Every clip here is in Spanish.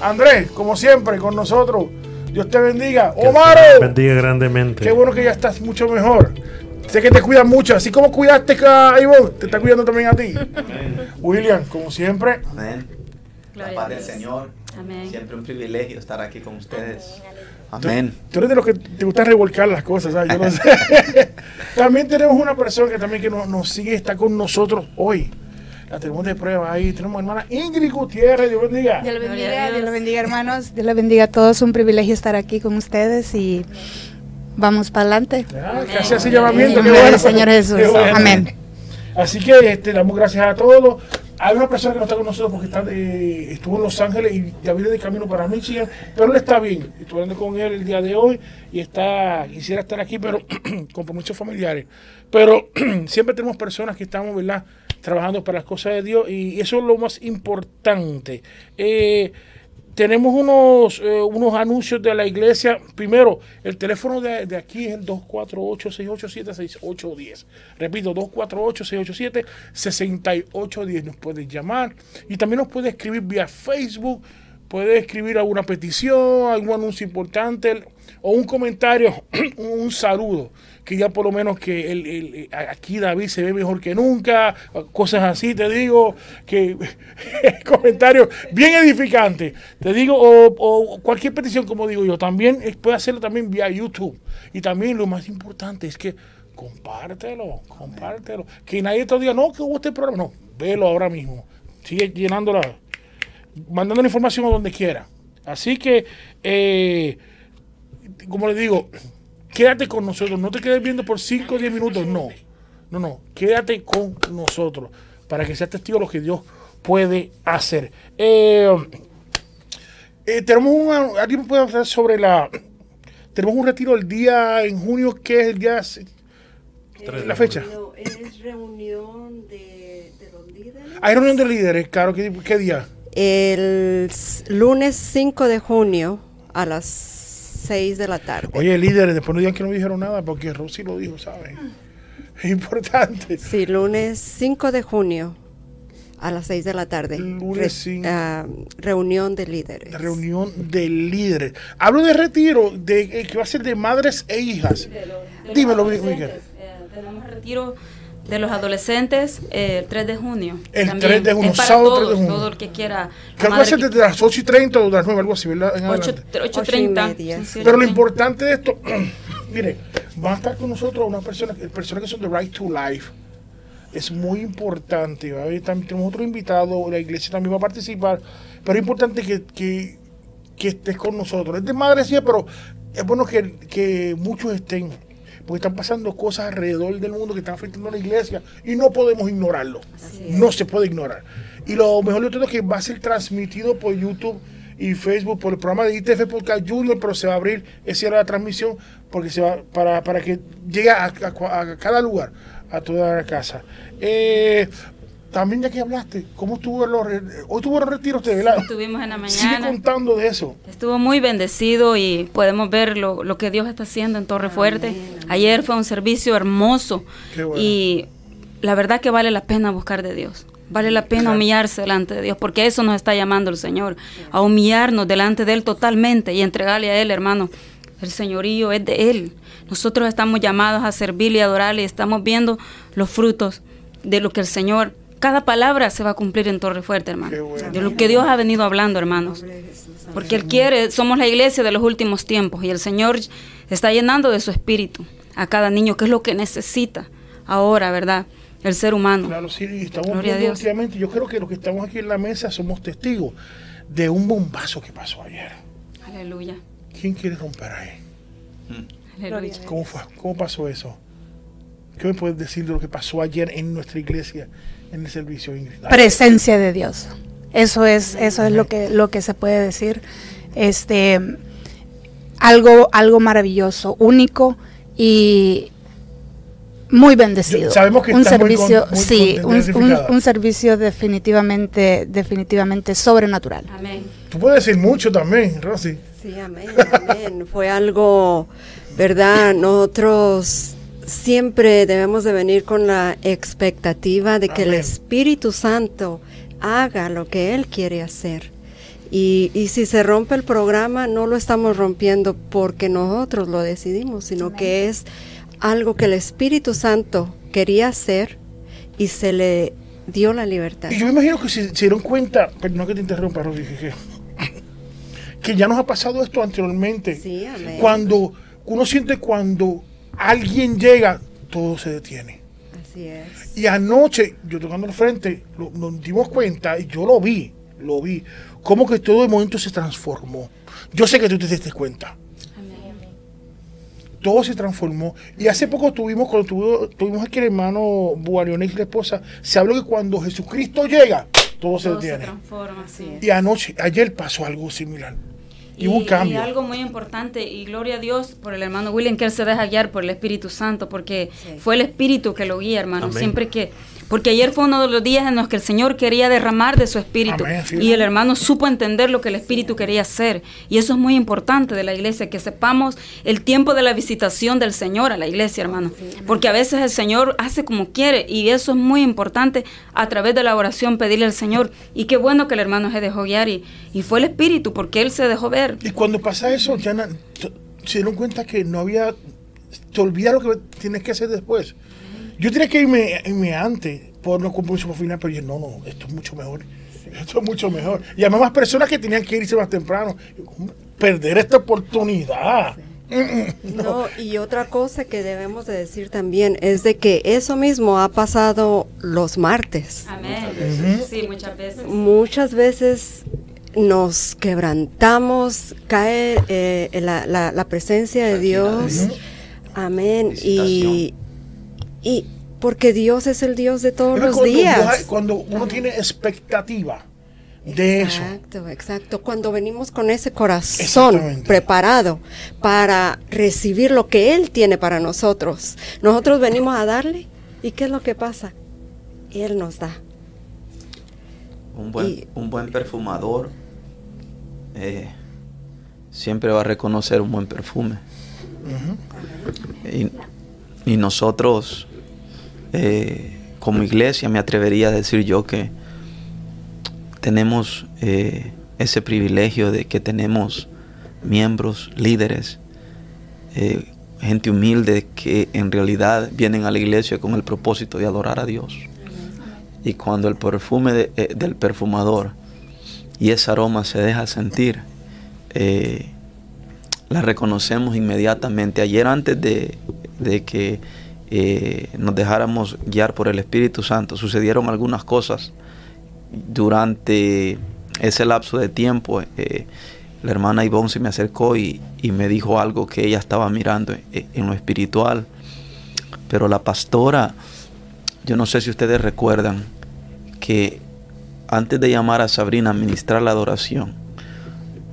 Andrés, como siempre, con nosotros. Dios te bendiga. Omar. bendiga grandemente. Qué bueno que ya estás mucho mejor. Sé que te cuidan mucho, así como cuidaste a Ivonne, te está cuidando también a ti. William, como siempre. Amén. La paz del Señor. Amén. Siempre un privilegio estar aquí con ustedes. Amén. Tú, eres de los que te gusta revolcar las cosas, ¿sabes? Yo no sé. también tenemos una persona que también que nos, nos sigue, está con nosotros hoy. La tenemos de prueba ahí. Tenemos hermana Ingrid Gutiérrez. Dios bendiga. Dios bendiga, Dios bendiga, hermanos. Dios les bendiga a todos. Un privilegio estar aquí con ustedes y vamos para adelante. casi así llamamiento. Señor Jesús. Amén. Así que este, damos gracias a todos. Hay una persona que no está con nosotros porque está de, estuvo en Los Ángeles y ya viene de camino para Michigan, pero él está bien. Estuve hablando con él el día de hoy y está quisiera estar aquí, pero con muchos familiares. Pero siempre tenemos personas que estamos, ¿verdad? Trabajando para las cosas de Dios y eso es lo más importante. Eh, tenemos unos, eh, unos anuncios de la iglesia. Primero, el teléfono de, aquí es el 248-687-6810. Repito, 248-687-6810. Nos puedes llamar y también nos puede escribir vía Facebook. Puede escribir alguna petición, algún anuncio importante o un comentario, un saludo que ya por lo menos que el, aquí David se ve mejor que nunca, cosas así, te digo, que comentarios bien edificantes, te digo, o, cualquier petición, como digo yo, también puede hacerlo también vía YouTube. Y también lo más importante es que compártelo, compártelo. Que nadie te diga, no, que hubo este programa, no, velo ahora mismo. Sigue llenándola, mandando la información a donde quiera. Así que, eh, como le digo, quédate con nosotros, no te quedes viendo por 5 o 10 minutos, no, no, no, quédate con nosotros para que seas testigo de lo que Dios puede hacer. Eh, eh, tenemos un, alguien puede hablar sobre la, tenemos un retiro el día en junio, que es el día, la fecha. Es reunión de, los líderes. Hay reunión de líderes, claro, ¿qué, qué día? El lunes 5 de junio a las 6 de la tarde. Oye, líderes, después no digan que no dijeron nada porque Rosy lo dijo, ¿saben? Es importante. Sí, lunes 5 de junio a las 6 de la tarde. Lunes ah, reunión de líderes. Reunión de líderes. Hablo de retiro, de eh, que va a ser de madres e hijas. Dímelo, Miguel. Eh, tenemos retiro de los adolescentes el 3 de junio. El 3 de junio, sábado 3 de junio. Todo el que quiera. Creo que va a ser desde las 8 y 30 o de las 9, algo así, ¿verdad? 8, y 30. Pero lo importante de esto, mire, van a estar con nosotros unas personas, personas que son de Right to Life. Es muy importante. También tenemos otro invitado, la iglesia también va a participar. Pero es importante que, que, que estés con nosotros. Es de madre, sí, pero es bueno que, que muchos estén porque están pasando cosas alrededor del mundo que están afectando a la iglesia y no podemos ignorarlo. No se puede ignorar. Y lo mejor de todo es que va a ser transmitido por YouTube y Facebook por el programa de ITF Podcast Junior, pero se va a abrir esa la transmisión porque se va para, para que llegue a, cada lugar, a toda la casa. Eh, también ya que hablaste, ¿cómo estuvo los hoy tuvo los retiros de ¿verdad? estuvimos en la mañana. Sigue contando de eso. Estuvo muy bendecido y podemos ver lo, que Dios está haciendo en Torre Fuerte. Ayer fue un servicio hermoso y la verdad que vale la pena buscar de Dios. Vale la pena humillarse delante de Dios, porque eso nos está llamando el Señor, a humillarnos delante de Él totalmente y entregarle a Él, hermano. El señorío es de Él. Nosotros estamos llamados a servirle y adorarle y estamos viendo los frutos de lo que el Señor cada palabra se va a cumplir en Torre Fuerte, hermano. De lo que Dios ha venido hablando, hermanos. Porque Él quiere, somos la iglesia de los últimos tiempos y el Señor está llenando de su espíritu a cada niño, que es lo que necesita ahora, ¿verdad? El ser humano. Claro, sí, estamos Gloria viendo últimamente, yo creo que los que estamos aquí en la mesa somos testigos de un bombazo que pasó ayer. Aleluya. ¿Quién quiere romper ahí? Aleluya. ¿Cómo, fue, ¿Cómo pasó eso? ¿Qué me puedes decir de lo que pasó ayer en nuestra iglesia en el servicio, Presencia de Dios. Eso es, eso es lo que, lo que se puede decir. Este, algo, algo maravilloso, único y muy bendecido. Sabemos que un servicio, sí, un, servicio definitivamente, definitivamente sobrenatural. Amén. Tú puedes decir mucho también, Rosy. Sí, amén, amén. Fue algo, verdad. Nosotros siempre debemos de venir con la expectativa de que el Espíritu Santo haga lo que Él quiere hacer. Y, y, si se rompe el programa, no lo estamos rompiendo porque nosotros lo decidimos, sino que es algo que el Espíritu Santo quería hacer y se le dio la libertad. Y yo me imagino que se, dieron cuenta, no que te interrumpa, que, que ya nos ha pasado esto anteriormente. Sí, amén. Cuando uno siente cuando alguien llega, todo se detiene. Así es. Y anoche, yo tocando el frente, nos dimos cuenta, y yo lo vi, lo vi, como que todo el momento se transformó. Yo sé que tú te diste cuenta todo se transformó. Y hace poco tuvimos, cuando tuvimos, aquí el hermano Buariones y la esposa, se habló que cuando Jesucristo llega, todo, se detiene. Se transforma, sí. Y anoche, ayer pasó algo similar. Y, un cambio. Y algo muy importante, y gloria a Dios por el hermano William, que él se deja guiar por el Espíritu Santo, porque fue el Espíritu que lo guía, hermano. Siempre que porque ayer fue uno de los días en los que el Señor quería derramar de su espíritu. Y el hermano supo entender lo que el espíritu quería hacer. Y eso es muy importante de la iglesia, que sepamos el tiempo de la visitación del Señor a la iglesia, hermano. Porque a veces el Señor hace como quiere. Y eso es muy importante a través de la oración pedirle al Señor. Y qué bueno que el hermano se dejó guiar. Y, y fue el espíritu, porque él se dejó ver. Y cuando pasa eso, ya se dieron cuenta que no había. Te olvidas lo que tienes que hacer después. Yo tenía que irme, antes por los compromisos por final, pero yo no, no, esto es mucho mejor. Esto es mucho mejor. Y además más personas que tenían que irse más temprano. Perder esta oportunidad. Mm, mm, no. y otra cosa que debemos de decir también es de que eso mismo ha pasado los martes. Amén. Sí, muchas veces. Muchas veces nos quebrantamos, cae eh, la, la, presencia de Dios. Amén. Y, y porque Dios es el Dios de todos los días. cuando uno tiene expectativa de eso. Exacto, exacto. Cuando venimos con ese corazón preparado para recibir lo que Él tiene para nosotros, nosotros venimos a darle. ¿Y qué es lo que pasa? Él nos da. Un buen, un buen perfumador eh, siempre va a reconocer un buen perfume. y, y nosotros eh, como iglesia me atrevería a decir yo que tenemos eh, ese privilegio de que tenemos miembros, líderes, eh, gente humilde que en realidad vienen a la iglesia con el propósito de adorar a Dios. Y cuando el perfume del perfumador y ese aroma se deja sentir, la reconocemos inmediatamente. Ayer antes de, de que eh, nos dejáramos guiar por el Espíritu Santo. Sucedieron algunas cosas durante ese lapso de tiempo. Eh, la hermana Ivonne se me acercó y, me dijo algo que ella estaba mirando en, lo espiritual. Pero la pastora, yo no sé si ustedes recuerdan que antes de llamar a Sabrina a ministrar la adoración,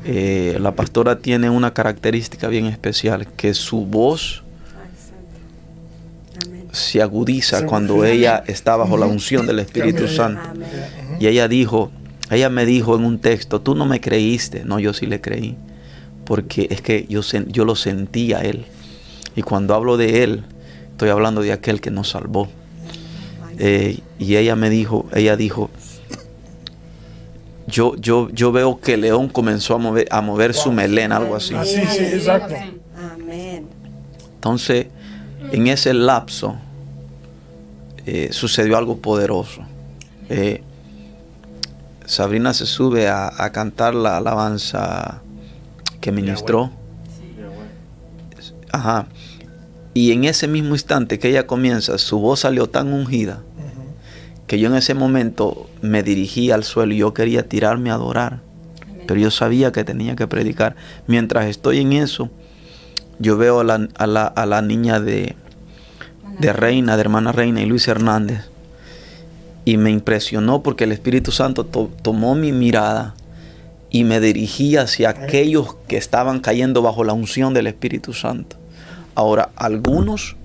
eh, la pastora tiene una característica bien especial, que su voz se agudiza cuando ella está bajo la unción del Espíritu Santo. Y ella dijo, ella me dijo en un texto, tú no me creíste, no, yo sí le creí, porque es que yo, yo lo sentí a él. Y cuando hablo de él, estoy hablando de aquel que nos salvó. Eh, y ella me dijo, ella dijo, yo, yo, yo veo que León comenzó a mover, a mover su melena, algo así. Sí, sí, exacto. Entonces, en ese lapso eh, sucedió algo poderoso. Eh, Sabrina se sube a, cantar la alabanza que ministró. Ajá. Y en ese mismo instante que ella comienza, su voz salió tan ungida que yo en ese momento me dirigí al suelo y yo quería tirarme a adorar. Pero yo sabía que tenía que predicar. Mientras estoy en eso, yo veo a la, a la, niña de, de Reina, de hermana Reina y Luis Hernández. Y me impresionó porque el Espíritu Santo tomó mi mirada y me dirigí hacia aquellos que estaban cayendo bajo la unción del Espíritu Santo. Ahora, algunos,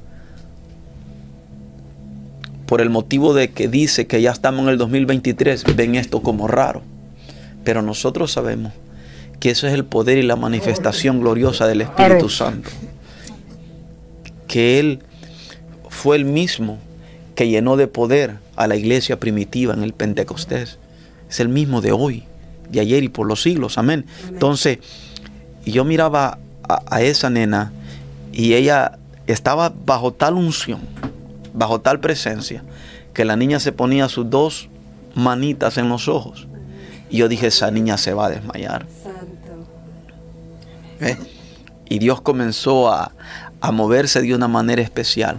por el motivo de que dice que ya estamos en el 2023, ven esto como raro. Pero nosotros sabemos que eso es el poder y la manifestación gloriosa del Espíritu Santo. Que Él fue el mismo que llenó de poder a la iglesia primitiva en el Pentecostés. Es el mismo de hoy de ayer y por los siglos. Amén. Entonces, yo miraba a, a esa nena y ella estaba bajo tal unción, bajo tal presencia, que la niña se ponía sus dos manitas en los ojos. Y yo dije, esa niña se va a desmayar. ¿Eh? Y Dios comenzó a, a moverse de una manera especial.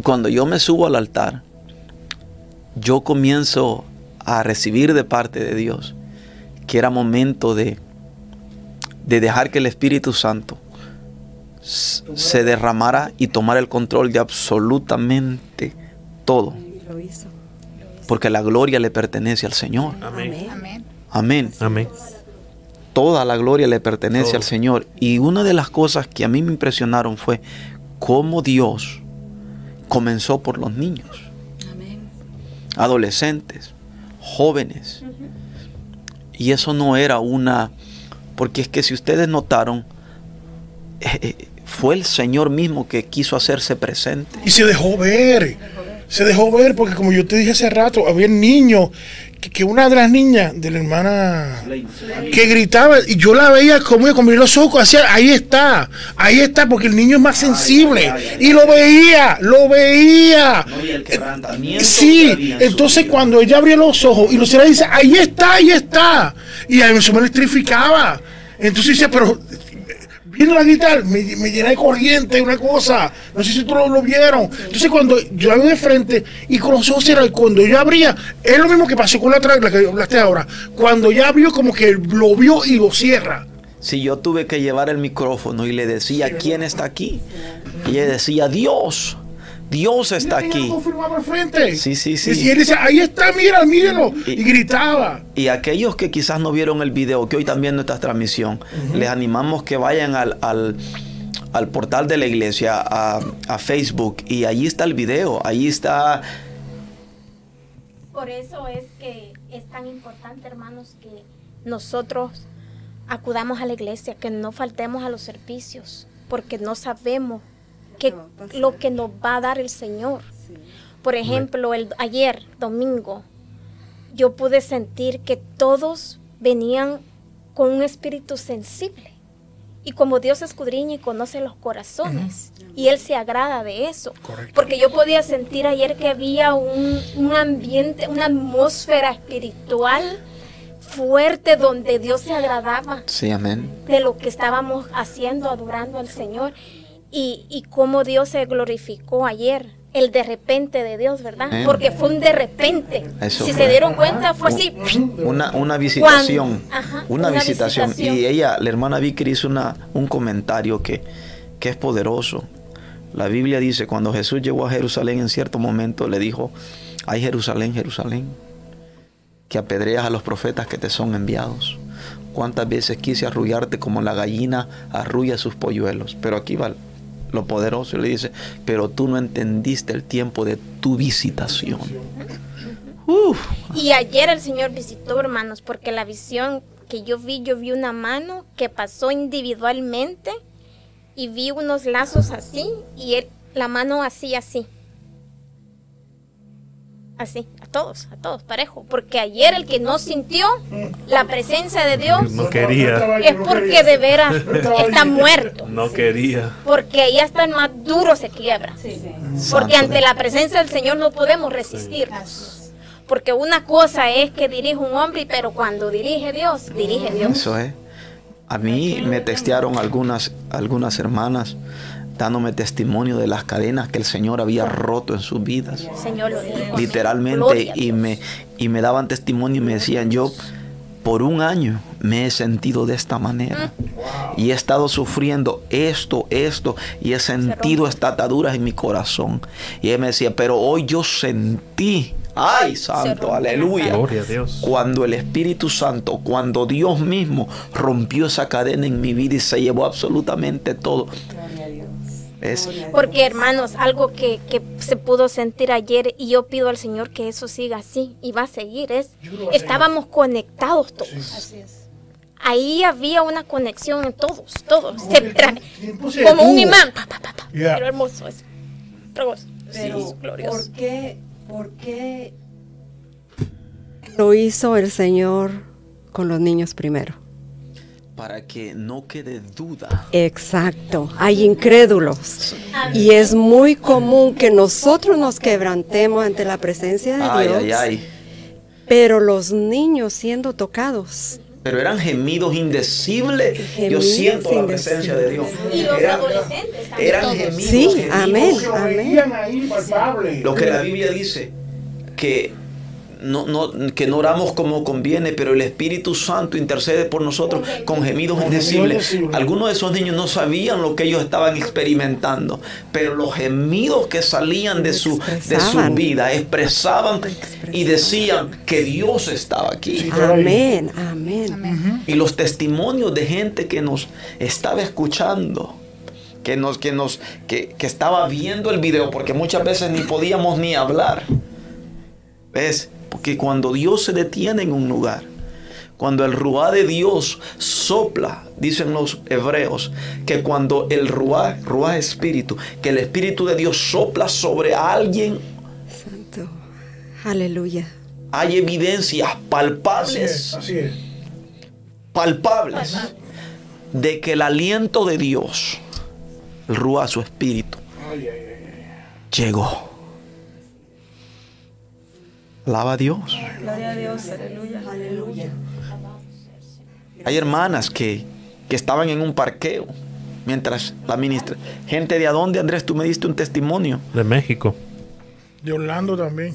Y cuando yo me subo al altar, yo comienzo a recibir de parte de Dios que era momento de, de dejar que el Espíritu Santo se derramara y tomara el control de absolutamente todo. Lo hizo. Porque la gloria le pertenece al Señor. Amén. Amén. Amén. Amén. Toda la gloria le pertenece Todo. al Señor. Y una de las cosas que a mí me impresionaron fue cómo Dios comenzó por los niños, Amén. adolescentes, jóvenes. Y eso no era una... Porque es que si ustedes notaron, eh, eh, fue el Señor mismo que quiso hacerse presente. Y se dejó ver. Se dejó ver porque como yo te dije hace rato, había niños, que, que una de las niñas de la hermana que gritaba y yo la veía como ella con los ojos, hacía, ahí está, ahí está, porque el niño es más sensible. Y lo veía, lo veía. Sí, entonces cuando ella abría los ojos y Lucía dice, ahí está, ahí está. Y a mí me electrificaba. Entonces dice, pero viene la guitarra, me, me llena de corriente, una cosa. No sé si tú lo, lo vieron. Entonces cuando yo veo de frente y con los ojos cerrados, y cuando yo abría, es lo mismo que pasó con la otra, la que hablaste ahora. Cuando ya abrió, como que lo vio y lo cierra. Si yo tuve que llevar el micrófono y le decía, ¿quién está aquí? Y ella decía, Dios, Dios está aquí. frente. Sí, sí, sí. Y él dice, ahí está, mira, míralo. Y- Y gritaba. Y aquellos que quizás no vieron el video, que hoy también nuestra transmisión, les animamos que vayan al, al, al portal de la iglesia, a, a Facebook, y allí está el video, allí está... Por eso es que es tan importante, hermanos, que nosotros acudamos a la iglesia, que no faltemos a los servicios, porque no sabemos pasar? lo que nos va a dar el Señor. Por ejemplo, el, ayer, domingo, yo pude sentir que todos venían con un espíritu sensible. Y como Dios escudriña y conoce los corazones, y Él se agrada de eso. Correcto. Porque yo podía sentir ayer que había un, un ambiente, una atmósfera espiritual fuerte donde Dios se agradaba Sí, amén. de lo que estábamos haciendo, adorando al Señor. Y, y cómo Dios se glorificó ayer. El de repente de Dios, ¿verdad? Porque fue un de repente. Eso si fue. se dieron cuenta, fue así. Una, una visitación, ajá, una, una visitación. visitación. Y ella, la hermana Vicky hizo una, un comentario que, que es poderoso. La Biblia dice, cuando Jesús llegó a Jerusalén en cierto momento, le dijo, ay Jerusalén, Jerusalén, que apedreas a los profetas que te son enviados. ¿Cuántas veces quise arrullarte como la gallina arrulla sus polluelos? Pero aquí va lo poderoso y le dice, pero tú no entendiste el tiempo de tu visitación. Y ayer el Señor visitó, hermanos, porque la visión que yo vi, yo vi una mano que pasó individualmente y vi unos lazos así y él, la mano así, así. Así, a todos, a todos, parejo. Porque ayer el que no sintió la presencia de Dios No quería. es porque de veras está muerto. No quería. Porque ahí hasta el más duro se quiebra. Porque ante la presencia del Señor no podemos resistirnos. Porque una cosa es que dirige un hombre, pero cuando dirige Dios, dirige Dios. Eso es. A mí me textearon algunas, algunas hermanas dándome testimonio de las cadenas que el Señor había roto en sus vidas. El Señor lo dijo. Literalmente. Y me, y me daban testimonio y me decían, yo por un año me he sentido de esta manera. Y he estado sufriendo esto, esto, y he sentido estas ataduras en mi corazón. Y él me decía, pero hoy yo sentí, ay santo, aleluya. Gloria a Dios. Cuando el Espíritu Santo, cuando Dios mismo rompió esa cadena en mi vida y se llevó absolutamente todo. Es, Porque hermanos, algo que, que se pudo sentir ayer y yo pido al Señor que eso siga así y va a seguir es, estábamos conectados todos. Así es. Ahí había una conexión en todos, todos. Se como un imán. Pa, pa, pa, pa. Yeah. Pero hermoso eso. Pero, Sí, glorioso. ¿por qué, ¿por qué lo hizo el Señor con los niños primero. Para que no quede duda. Exacto, hay incrédulos. Y es muy común que nosotros nos quebrantemos ante la presencia de Ay, Dios. ay, ay. Pero los niños siendo tocados. Pero eran gemidos indecibles. Yo siento la presencia de Dios. Y los Eran- adolescentes también. Eran gemidos. Sí, gemidos. amén. Palpable. Lo que la Biblia dice, que no, no, que no oramos como conviene, pero el Espíritu Santo intercede por nosotros con gemidos indecibles. Algunos de esos niños no sabían lo que ellos estaban experimentando, pero los gemidos que salían de su, de su vida expresaban y decían que Dios estaba aquí. Amén, amén. Y los testimonios de gente que nos estaba escuchando, que nos, que nos, que, que estaba viendo el video, porque muchas veces ni podíamos ni hablar. ¿Ves? Porque cuando Dios se detiene en un lugar, cuando el ruá de Dios sopla, dicen los hebreos, que cuando el ruá, ruá espíritu, que el espíritu de Dios sopla sobre alguien, Santo. Aleluya. hay evidencias Así es, palpables así es. palpables de que el aliento de Dios, el Ruá, su espíritu, Ay, ay, ay. llegó. Alaba a Dios. Gloria a Dios, aleluya. Hay hermanas que, que estaban en un parqueo mientras la ministra. Gente de adonde, Andrés, tú me diste un testimonio. De México. De Orlando también.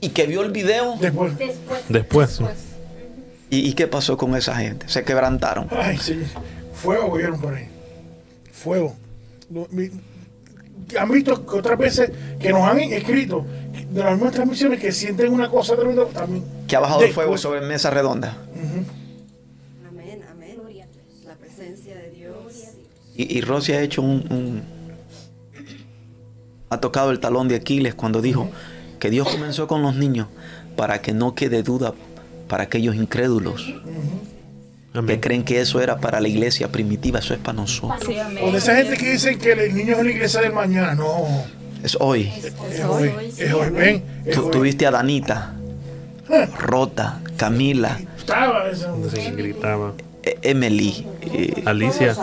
Y que vio el video. Después. Después. sí. ¿Y, y qué pasó con esa gente? Se quebrantaron. Ay, sí. Fuego vieron por ahí. Fuego. Han visto que otras veces que nos han escrito de las mismas transmisiones que sienten una cosa tremenda también. Que ha bajado el fuego sobre mesa redonda. Amén, amén. La presencia de Dios. Y, y Rosy ha hecho un, un- Ha tocado el talón de Aquiles cuando dijo que Dios comenzó con los niños para que no quede duda para aquellos incrédulos que Amén. creen que eso era para la iglesia primitiva, eso es para nosotros. Sí. O de esa gente que dicen que el niño es la iglesia del mañana. No. Es hoy. Es hoy. Es hoy. Ven. Es Tú, hoy. tú viste a Danita, Rota, Camila, Estaba esa- Sí, gritaba. Emily. eh, Alicia.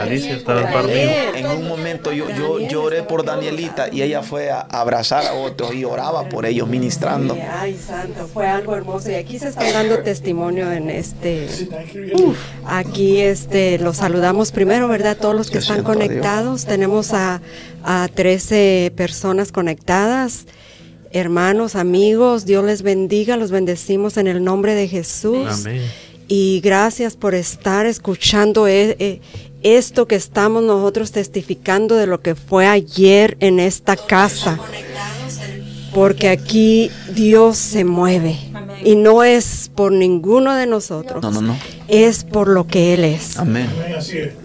Alicia estaba en par mío. en un momento yo, yo lloré por Danielita y ella fue a abrazar a otros y oraba por ellos, ministrando. Ay, santo, fue algo hermoso. Y aquí se están dando testimonio en este. Está. Aquí este los saludamos primero, ¿verdad? Todos los que están conectados. Tenemos a, a 13 personas conectadas. Hermanos, amigos, Dios les bendiga, los bendecimos en el nombre de Jesús. Amén. Y gracias por estar escuchando e- e- esto que estamos nosotros testificando de lo que fue ayer en esta casa. Porque aquí Dios se mueve. Y no es por ninguno de nosotros. No, no, no. Es por lo que Él es. Amén.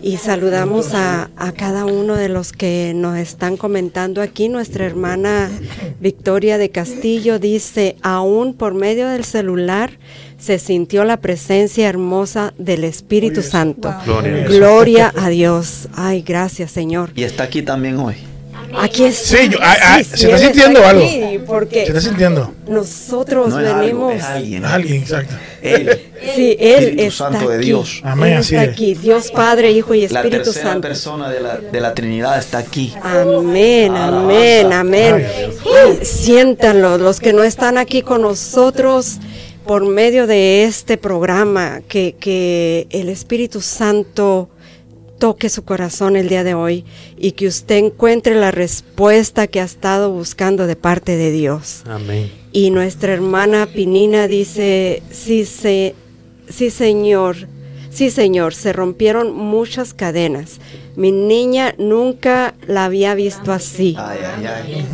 Y saludamos a, a cada uno de los que nos están comentando aquí. Nuestra hermana Victoria de Castillo dice, aún por medio del celular se sintió la presencia hermosa del Espíritu Santo. Gloria a Dios. Gloria a Dios. Ay, gracias Señor. Y está aquí también hoy. Aquí está. Sí, yo- ah, ah, Sí, se sí, está sintiendo aquí, algo. Porque ¿Se está sintiendo? nosotros No es algo, venimos. es alguien. Alguien, exacto. Él. Sí, Él Espíritu está Santo de aquí. Dios. Amén, Él así está es. aquí. Dios Padre, Hijo y La Espíritu tercera Santo. persona de la, de la Trinidad está aquí. Amén, amén, amén. Y Siéntanlo, los que no están aquí con nosotros por medio de este programa, que, que el Espíritu Santo toque su corazón el día de hoy y que usted encuentre la respuesta que ha estado buscando de parte de Dios. Amén. Y nuestra hermana Pinina dice, sí, se, sí señor, sí señor, se rompieron muchas cadenas. Mi niña nunca la había visto así. Ay, ay, ay.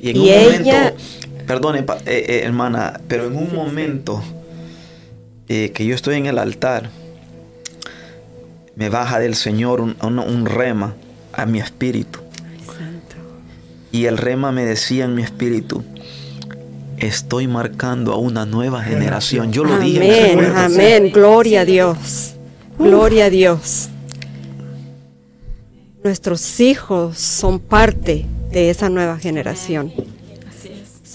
Y en Y un ella- momento, perdone, eh, eh, hermana, pero en un momento eh, que yo estoy en el altar, me baja del Señor un, un- un rema a mi espíritu. Y el rema me decía en mi espíritu, estoy marcando a una nueva generación. Yo lo dije. Amén, amén, gloria a Dios, gloria a Dios. Nuestros hijos son parte de esa nueva generación.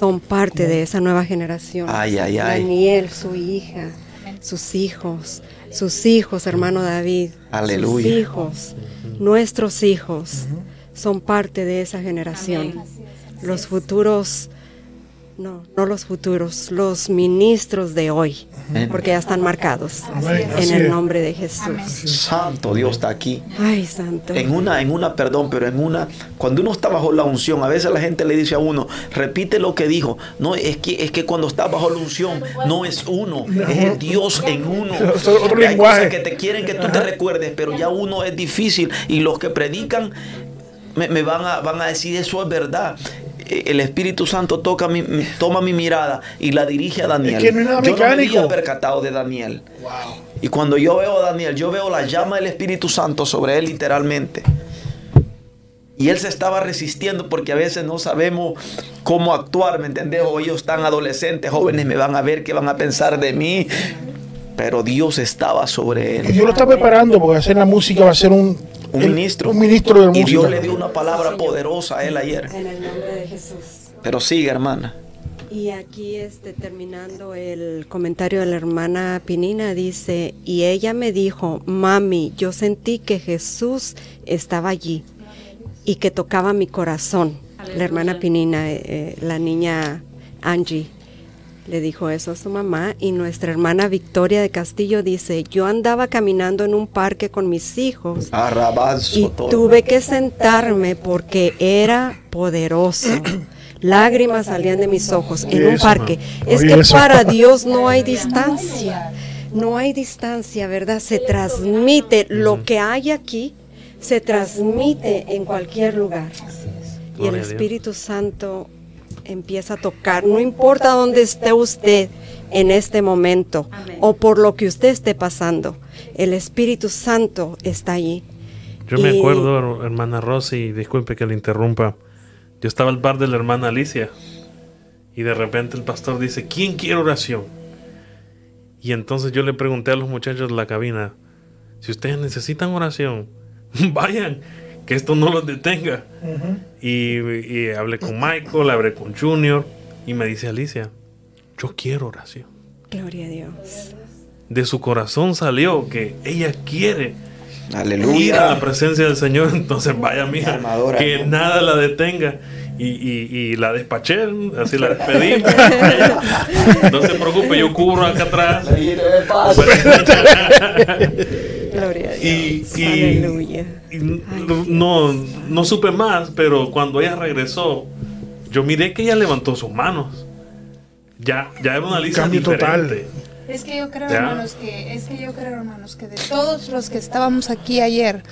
Son parte de esa nueva generación. Ay, ay, ay. Daniel, su hija, sus hijos, sus hijos, hermano David. Aleluya. Sus hijos, nuestros hijos, son parte de esa generación. Los futuros no, no los futuros, los ministros de hoy, porque ya están marcados Amén. en Así el nombre de Jesús. Santo Dios está aquí. Ay, santo. En una, en una, perdón, pero en una, cuando uno está bajo la unción, a veces la gente le dice a uno, repite lo que dijo. No, es que, es que cuando está bajo la unción, no es uno, es el Dios en uno. Es otro hay lenguaje. cosas que te quieren que tú te recuerdes, pero ya uno es difícil. Y los que predican me, me van, a, van a decir eso es verdad. El Espíritu Santo toca mi, toma mi mirada y la dirige a Daniel. Es que no es nada Yo no me había percatado de Daniel. Y cuando yo veo a Daniel, yo veo la llama del Espíritu Santo sobre él literalmente. Y él se estaba resistiendo porque a veces no sabemos cómo actuar, ¿me entendés? O ellos están adolescentes, jóvenes, me van a ver, qué van a pensar de mí. Pero Dios estaba sobre Y él. Dios lo está preparando porque hacer la música va a ser un, Un el- ministro. Un ministro de Y música. Dios le dio una palabra poderosa a él ayer. En el nombre de Jesús. Pero sigue, hermana. Y aquí este, terminando el comentario de la hermana Pinina dice, y ella me dijo, mami, yo sentí que Jesús estaba allí y que tocaba mi corazón. La hermana Pinina, eh, eh, la niña Angie, le dijo eso a su mamá y nuestra hermana Victoria de Castillo dice, yo andaba caminando en un parque con mis hijos Arrabazo y tuve que sentarme porque era poderoso. Lágrimas salían de mis ojos en un parque. Es que para Dios no hay distancia. No hay distancia, ¿verdad? Se transmite lo que hay aquí, se transmite en cualquier lugar. Y el. Espíritu Santo empieza a tocar, no importa dónde esté usted en este momento o por lo que usted esté pasando, el Espíritu Santo está allí. Yo me acuerdo, her- hermana Rosy, disculpe que le interrumpa. Yo estaba al bar de la hermana Alicia y de repente el pastor dice, ¿quién quiere oración? Y entonces yo le pregunté a los muchachos de la cabina, si ustedes necesitan oración, vayan, que esto no los detenga. y, y hablé con Michael, hablé con Junior y me dice Alicia, yo quiero oración. Gloria a Dios. De su corazón salió que ella quiere ir a la Aleluya. presencia del Señor, entonces vaya mija, Armadora. que nada la detenga. Y, y- y la despaché, así la despedí. no se preocupe, yo cubro acá atrás. Gloria a Dios. Y, y- Aleluya. y no, no supe más, pero cuando ella regresó, yo miré que ella levantó sus manos. Ya, ya era una lista cambio total. Es que yo creo, ¿Ya? hermanos, que es que yo creo, hermanos, que de todos los que estábamos aquí ayer,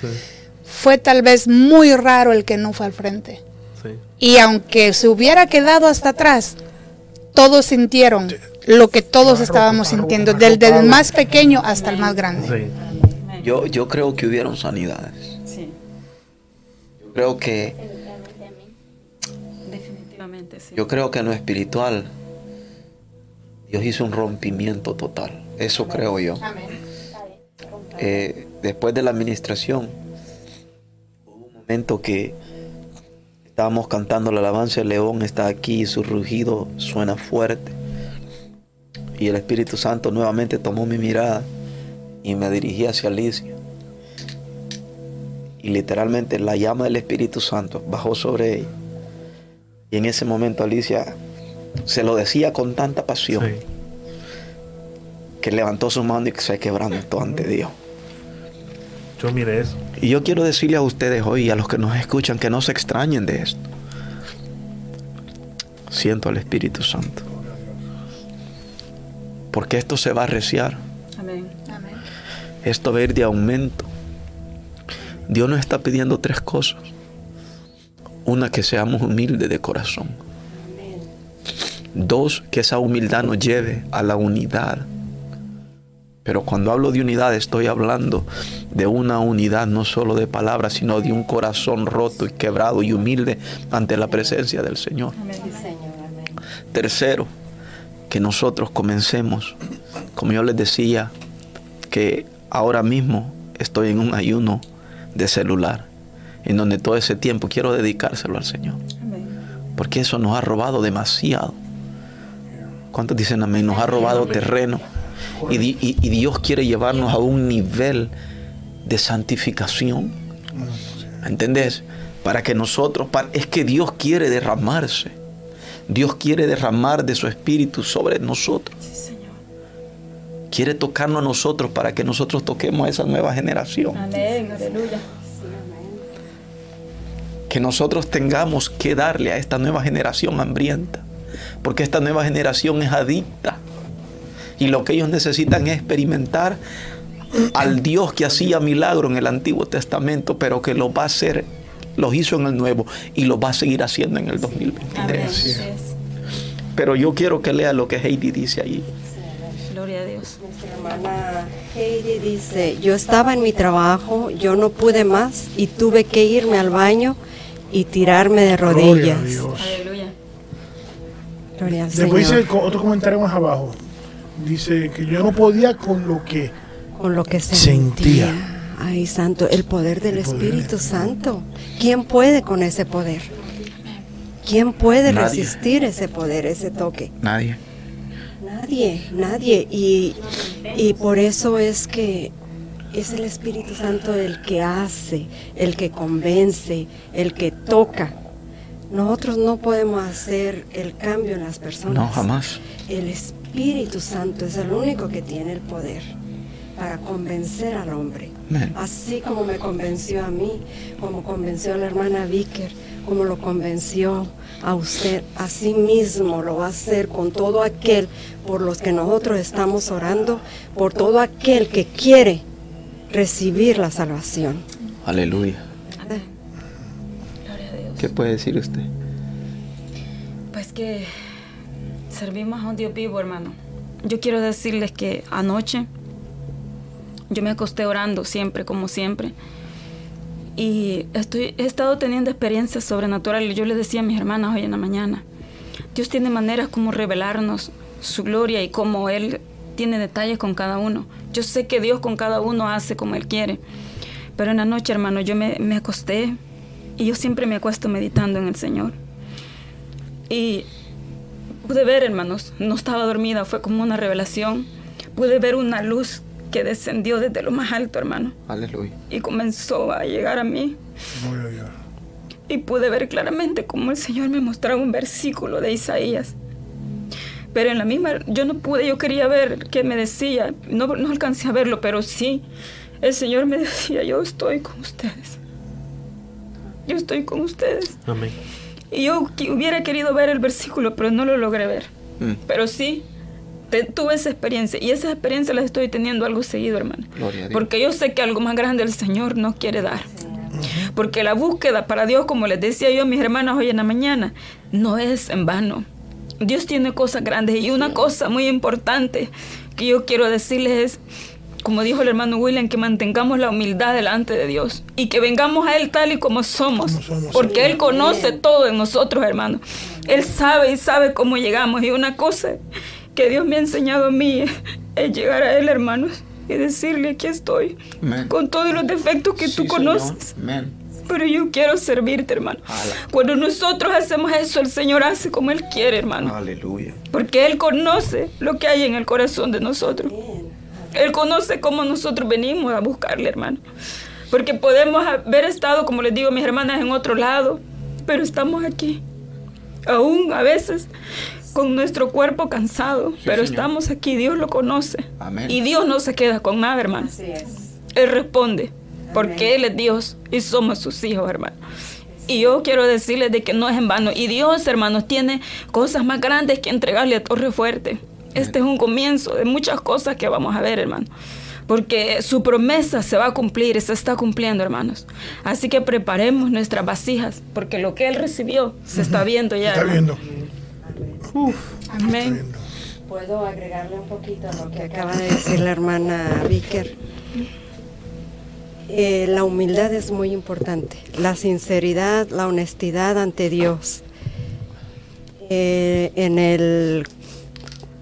fue tal vez muy raro el que no fue al frente. Sí. Y aunque se hubiera quedado hasta atrás, todos sintieron lo que todos Claro, estábamos claro, sintiendo, claro, del, del más pequeño hasta el más grande. Sí. Yo, yo creo que hubieron sanidades. Sí, Yo creo que, definitivamente sí. yo creo que en lo espiritual, Dios hizo un rompimiento total. Eso creo yo. Eh, después de la administración, hubo un momento que estábamos cantando la alabanza, el león está aquí y su rugido suena fuerte. Y el Espíritu Santo nuevamente tomó mi mirada y me dirigí hacia Alicia. Y literalmente la llama del Espíritu Santo bajó sobre ella. Y en ese momento Alicia se lo decía con tanta pasión Sí. que levantó su mano y se quebrantó ante Dios. Yo miré eso. Y yo quiero decirle a ustedes hoy y a los que nos escuchan que no se extrañen de esto. Siento al Espíritu Santo. Porque esto se va a arreciar. Amén. Esto va a ir de aumento. Dios nos está pidiendo tres cosas. Una, que seamos humildes de corazón. Dos, que esa humildad nos lleve a la unidad. Pero cuando hablo de unidad estoy hablando de una unidad no solo de palabras, sino de un corazón roto y quebrado y humilde ante la presencia del Señor. Tercero, que nosotros comencemos, como yo les decía, que ahora mismo estoy en un ayuno de celular, en donde todo ese tiempo quiero dedicárselo al Señor. Porque eso nos ha robado demasiado. ¿Cuántos dicen amén? Nos ha robado terreno. Y, di- y- y Dios quiere llevarnos a un nivel de santificación. ¿Entendés? Para que nosotros, para- es que Dios quiere derramarse. Dios quiere derramar de su espíritu sobre nosotros. Quiere tocarnos a nosotros para que nosotros toquemos a esa nueva generación. Amén, aleluya. que nosotros tengamos que darle a esta nueva generación hambrienta, porque esta nueva generación es adicta y lo que ellos necesitan es experimentar al Dios que hacía milagro en el Antiguo Testamento, pero que lo va a hacer, los hizo en el Nuevo y lo va a seguir haciendo en el 2023. Amén. Así es. Pero yo quiero que lea lo que Heidi dice ahí. Dios. Nuestra hermana Heidi dice, yo estaba en mi trabajo, yo no pude más y tuve que irme al baño y tirarme de Gloria a rodillas. Dios. Aleluya. Gloria al Después dice Señor. otro comentario más abajo. Dice que yo no podía con lo que Con lo que Sentía. sentía. Ay, santo, el poder del El poder. Espíritu Santo. ¿Quién puede con ese poder? ¿Quién puede Nadie. resistir ese poder, ese toque? Nadie. Nadie, nadie. Y, y por eso es que es el Espíritu Santo el que hace, el que convence, el que toca. Nosotros no podemos hacer el cambio en las personas. No, jamás. El Espíritu Santo es el único que tiene el poder para convencer al hombre. Así como me convenció a mí, como convenció a la hermana Vicker, como lo convenció a usted, así mismo lo va a hacer con todo aquel por los que nosotros estamos orando, por todo aquel que quiere recibir la salvación. Aleluya. Gloria a Dios. ¿Qué puede decir usted? Pues que servimos a un Dios vivo, hermano. Yo quiero decirles que anoche yo me acosté orando siempre, como siempre. Y estoy, he estado teniendo experiencias sobrenaturales. Yo les decía a mis hermanas hoy en la mañana, Dios tiene maneras como revelarnos su gloria y cómo Él tiene detalles con cada uno. Yo sé que Dios con cada uno hace como Él quiere. Pero en la noche, hermano, yo me, me acosté y yo siempre me acuesto meditando en el Señor. Y pude ver, hermanos, no estaba dormida, fue como una revelación. Pude ver una luz que descendió desde lo más alto, hermano, Aleluya. y comenzó a llegar a mí. Y pude ver claramente cómo el Señor me mostraba un versículo de Isaías. Pero en la misma, yo no pude, yo quería ver qué me decía. No, no alcancé a verlo, pero sí, el Señor me decía, yo estoy con ustedes. Yo estoy con ustedes. Amén. Y yo hubiera querido ver el versículo, pero no lo logré ver. Mm. Pero sí, te- tuve esa experiencia. Y esa experiencia la estoy teniendo algo seguido, hermano. Porque yo sé que algo más grande el Señor nos quiere dar. Porque la búsqueda para Dios, como les decía yo a mis hermanas hoy en la mañana, no es en vano. Dios tiene cosas grandes y una cosa muy importante que yo quiero decirles es, como dijo el hermano William, que mantengamos la humildad delante de Dios y que vengamos a Él tal y como somos, Como somos. porque Él conoce todo en nosotros, hermano. Él sabe y sabe cómo llegamos. Y una cosa que Dios me ha enseñado a mí es llegar a Él, hermanos, y decirle, aquí estoy, con todos los defectos que Sí, tú conoces. Pero yo quiero servirte, hermano. Ala. Cuando nosotros hacemos eso, el Señor hace como Él quiere, hermano. Aleluya. Porque Él conoce lo que hay en el corazón de nosotros. Él conoce cómo nosotros venimos a buscarle, hermano. Porque podemos haber estado, como les digo, mis hermanas, en otro lado, pero estamos aquí. Aún a veces con nuestro cuerpo cansado, pero Señor. estamos aquí, Dios lo conoce. Amén. Y Dios no se queda con nada, hermano. Así es. Él responde, porque Él es Dios y somos sus hijos, hermano. Y yo quiero decirles de que no es en vano. Y Dios, hermanos, tiene cosas más grandes que entregarle a Torre Fuerte. Este es un comienzo de muchas cosas que vamos a ver, hermano. Porque su promesa se va a cumplir y se está cumpliendo, hermanos. Así que preparemos nuestras vasijas, porque lo que Él recibió se está viendo ya. Está hermano. Viendo. Amén. ¿Puedo agregarle un poquito a lo que acaba de decir la hermana Vicker? Eh, la humildad es muy importante, la sinceridad, la honestidad ante Dios. Eh, en el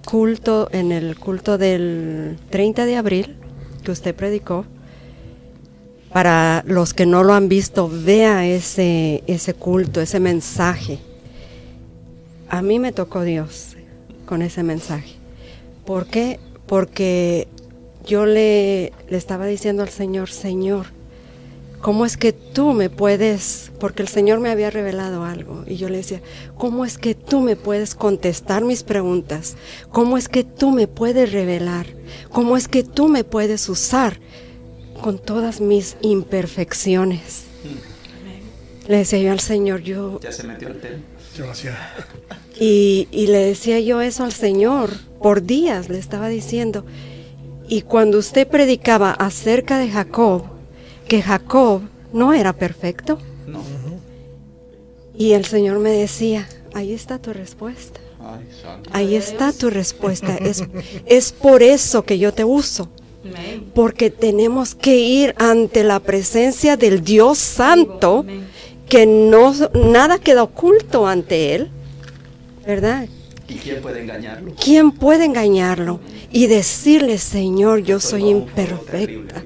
culto, en el culto del 30 de abril que usted predicó, para los que no lo han visto, vea ese, ese culto, ese mensaje. A mí me tocó Dios con ese mensaje. ¿Por qué? Porque yo le, le estaba diciendo al Señor, Señor, ¿cómo es que tú me puedes, porque el Señor me había revelado algo, y yo le decía, ¿cómo es que tú me puedes contestar mis preguntas? ¿Cómo es que tú me puedes revelar? ¿Cómo es que tú me puedes usar con todas mis imperfecciones? Le decía yo al Señor, yo... Ya se metió el tema. Gracias. Y, y le decía yo eso al Señor, por días le estaba diciendo. Y cuando usted predicaba acerca de Jacob, que Jacob no era perfecto, No. y el Señor me decía, ahí está tu respuesta, ahí está tu respuesta. Es, es por eso que yo te uso, porque tenemos que ir ante la presencia del Dios Santo, que no, nada queda oculto ante Él, ¿verdad? ¿Y quién puede engañarlo? ¿Quién puede engañarlo y decirle, Señor, yo soy imperfecta?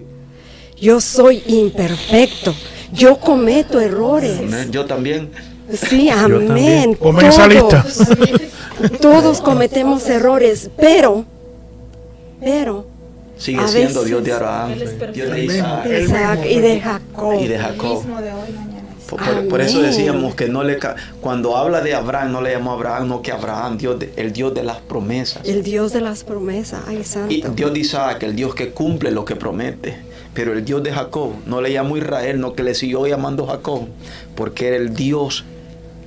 Yo soy imperfecto. Yo cometo errores. Yo también. Sí, amén. Ponme esa lista. Todos, todos cometemos errores, pero, pero, Sigue A siendo veces- Dios de Abraham, Dios de Isaac de Isaac y de Jacob. y de Jacob. Por, eso decíamos que no le cuando habla de Abraham no le llamó Abraham, no que Abraham, Dios de- el Dios de las promesas. El Dios de las promesas, ay santo. Y Dios de Isaac, el Dios que cumple lo que promete. Pero el Dios de Jacob no le llamó Israel, no que le siguió llamando Jacob, porque era el Dios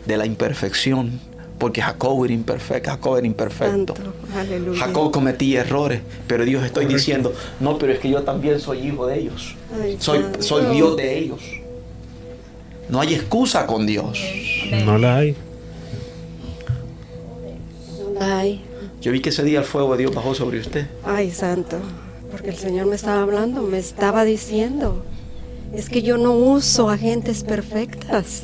de la imperfección. Porque Jacob era imperfecto, Jacob era imperfecto. Santo. Jacob cometía errores, pero Dios estoy diciendo, no, pero es que yo también soy hijo de ellos. Ay, Soy, soy Dios de ellos. No hay excusa con Dios. No la hay. Ay, Yo vi que ese día el fuego de Dios bajó sobre usted. Ay, santo, porque el Señor me estaba hablando, me estaba diciendo, es que yo no uso agentes perfectas.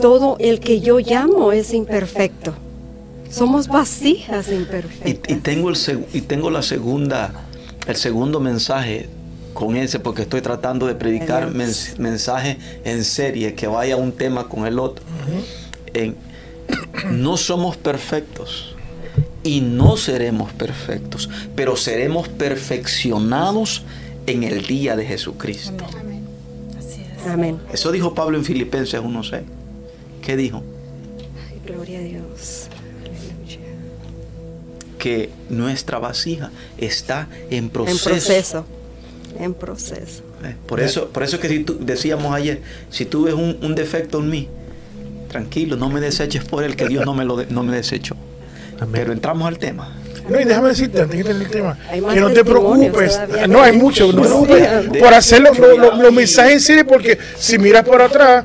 Todo el que yo llamo es imperfecto. Somos vasijas Y, imperfectas. y tengo el seg- y tengo la segunda, el segundo mensaje con ese, porque estoy tratando de predicar mens- mensaje en serie que vaya un tema con el otro. En- no somos perfectos y no seremos perfectos, pero seremos perfeccionados en el día de Jesucristo. Amén. Eso dijo Pablo en Filipenses 1.6. ¿Qué dijo? Ay, gloria a Dios. Aleluya. Que nuestra vasija está en En proceso. En proceso. Eh, Por eso, por eso que si tú- decíamos ayer, si tú ves un, un defecto en mí, tranquilo, no me deseches por él, que Dios no me lo de- no me desechó. Amén. Pero entramos al tema. No, y déjame decirte, antes el tema, que no te preocupes. No, hay mucho, no te preocupes por hacer los, los- mensajes en serie, porque si miras para atrás,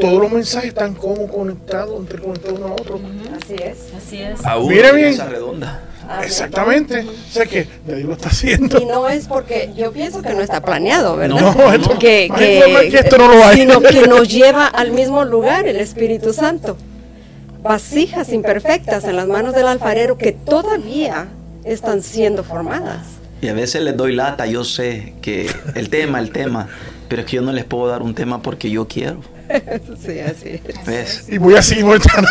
todos los mensajes están como conectados, interconectados uno a otro. Así es. Así es. Aún Mira en bien. esa redonda. Exactamente. O sea que Dios lo está haciendo. Y no es porque yo pienso que no está planeado, ¿verdad? No, esto- que, no hay forma que esto no lo haya. sino que nos lleva al mismo lugar el Espíritu Santo. Vasijas imperfectas en las manos del alfarero que todavía están siendo formadas. Y a veces les doy lata, yo sé que el tema, el tema, pero es que yo no les puedo dar un tema porque yo quiero. Sí, así es. ¿Ves? Y voy a seguir volteando.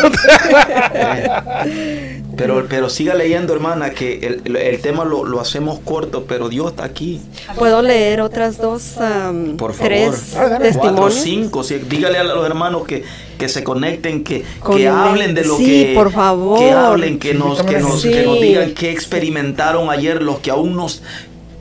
Pero, pero siga leyendo, hermana, que el, el- el tema lo, lo hacemos corto, pero Dios está aquí. ¿Puedo leer otras dos, Por favor. tres Cuatro, testimonios? cinco. sí, dígale a los hermanos que, que se conecten, que, que hablen de lo sí, que. por favor. Que hablen, que nos, que nos, que nos digan qué experimentaron ayer los que aún nos,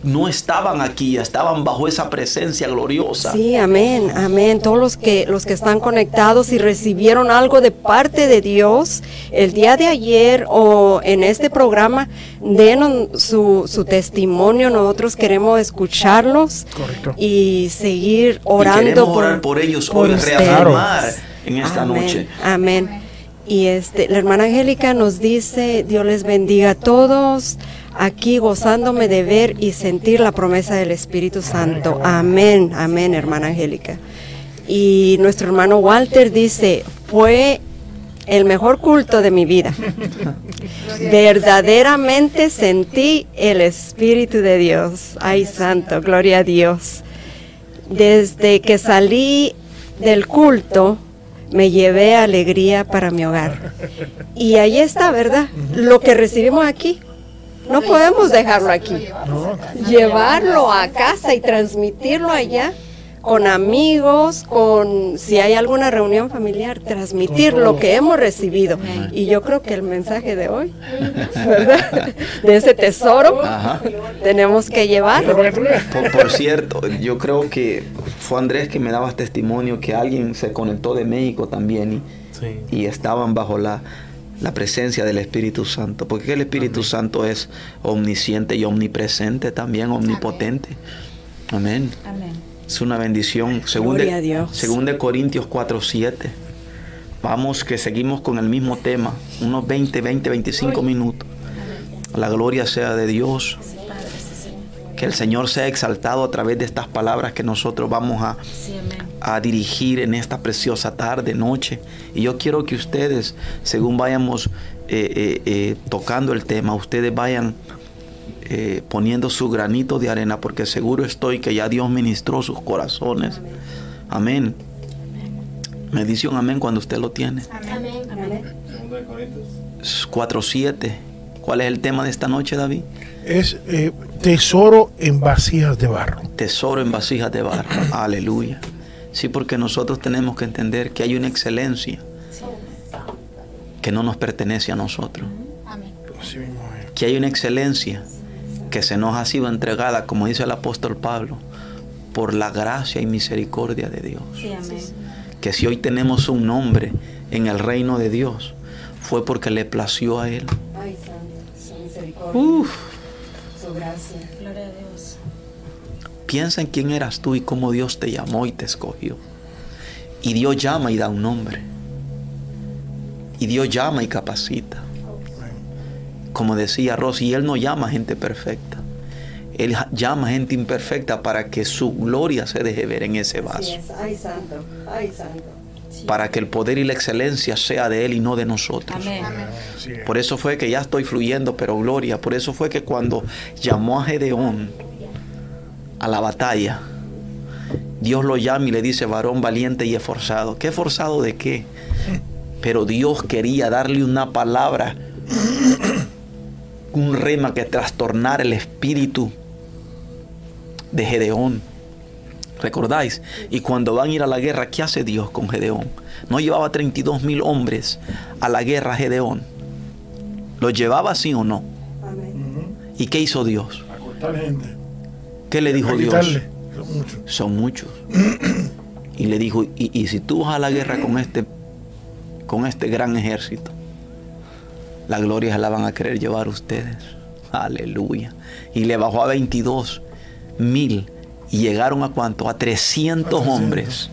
no estaban aquí, estaban bajo esa presencia gloriosa. Sí, amén, amén. Todos los que los que están conectados y recibieron algo de parte de Dios el día de ayer o en este programa, denos su, su testimonio. Nosotros queremos escucharlos Correcto. y seguir Y orando queremos orar por ellos hoy, ustedes. reafirmar en esta Amén, noche. Amén. Y este, la hermana Angélica nos dice, Dios les bendiga a todos, aquí gozándome de ver y sentir la promesa del Espíritu Santo. Amén, amén, hermana Angélica. Y nuestro hermano Walter dice, fue el mejor culto de mi vida. Verdaderamente sentí el Espíritu de Dios. Ay, santo, gloria a Dios. Desde que salí del culto, me llevé alegría para mi hogar. Y ahí está, ¿verdad? Lo que recibimos aquí. No podemos dejarlo aquí. Llevarlo a casa y transmitirlo allá con amigos, con si hay alguna reunión familiar, transmitir lo que hemos recibido. Y yo creo que el mensaje de hoy, ¿verdad? De ese tesoro, tenemos que llevarlo. Por, por, cierto, yo creo que fue Andrés que me daba testimonio que alguien se conectó de México también y, y estaban bajo la, la presencia del Espíritu Santo, porque el Espíritu Santo es omnisciente y omnipresente también, omnipotente. Amén. Amén. Es una bendición. Según de, según de Corintios 4, 7. Vamos que seguimos con el mismo tema. Unos 20, 20, 25 minutos. La gloria sea de Dios. Que el Señor sea exaltado a través de estas palabras que nosotros vamos a, a dirigir en esta preciosa tarde, noche. Y yo quiero que ustedes, según vayamos eh, eh, eh, tocando el tema, ustedes vayan eh, poniendo su granito de arena, porque seguro estoy que ya Dios ministró sus corazones. Amén. Me dice un amén cuando usted lo tiene. Amén. 4.7. ¿Cuál es el tema de esta noche, David? Es eh, tesoro en vasijas de barro. Tesoro en vasijas de barro. Aleluya. Sí, porque nosotros tenemos que entender que hay una excelencia que no nos pertenece a nosotros. Que hay una excelencia que se nos ha sido entregada, como dice el apóstol Pablo, por la gracia y misericordia de Dios. Que si hoy tenemos un nombre en el reino de Dios, fue porque le plació a Él. Uf. Piensa en quién eras tú y cómo Dios te llamó y te escogió. Y Dios llama y da un nombre. Y Dios llama y capacita como decía Rosy, Él no llama gente perfecta. Él llama gente imperfecta para que su gloria se deje ver en ese vaso. Ay, santo. Ay, santo. Para que el poder y la excelencia sea de Él y no de nosotros. Por eso fue que ya estoy fluyendo, pero gloria. Por eso fue que cuando llamó a Gedeón a la batalla, Dios lo llama y le dice, varón valiente y esforzado. ¿Qué esforzado de qué? Pero Dios quería darle una palabra un rema que trastornara el espíritu de Gedeón. ¿Recordáis? Y cuando van a ir a la guerra, ¿qué hace Dios con Gedeón? No llevaba 32 mil hombres a la guerra Gedeón. ¿Lo llevaba sí o no? ¿Y qué hizo Dios? gente. ¿Qué le dijo Dios? Son muchos. y le dijo, y, y si tú vas a la guerra con este, con este gran ejército, la gloria la van a querer llevar ustedes. Aleluya. Y le bajó a 22 mil. Y llegaron a cuánto? A 300 hombres.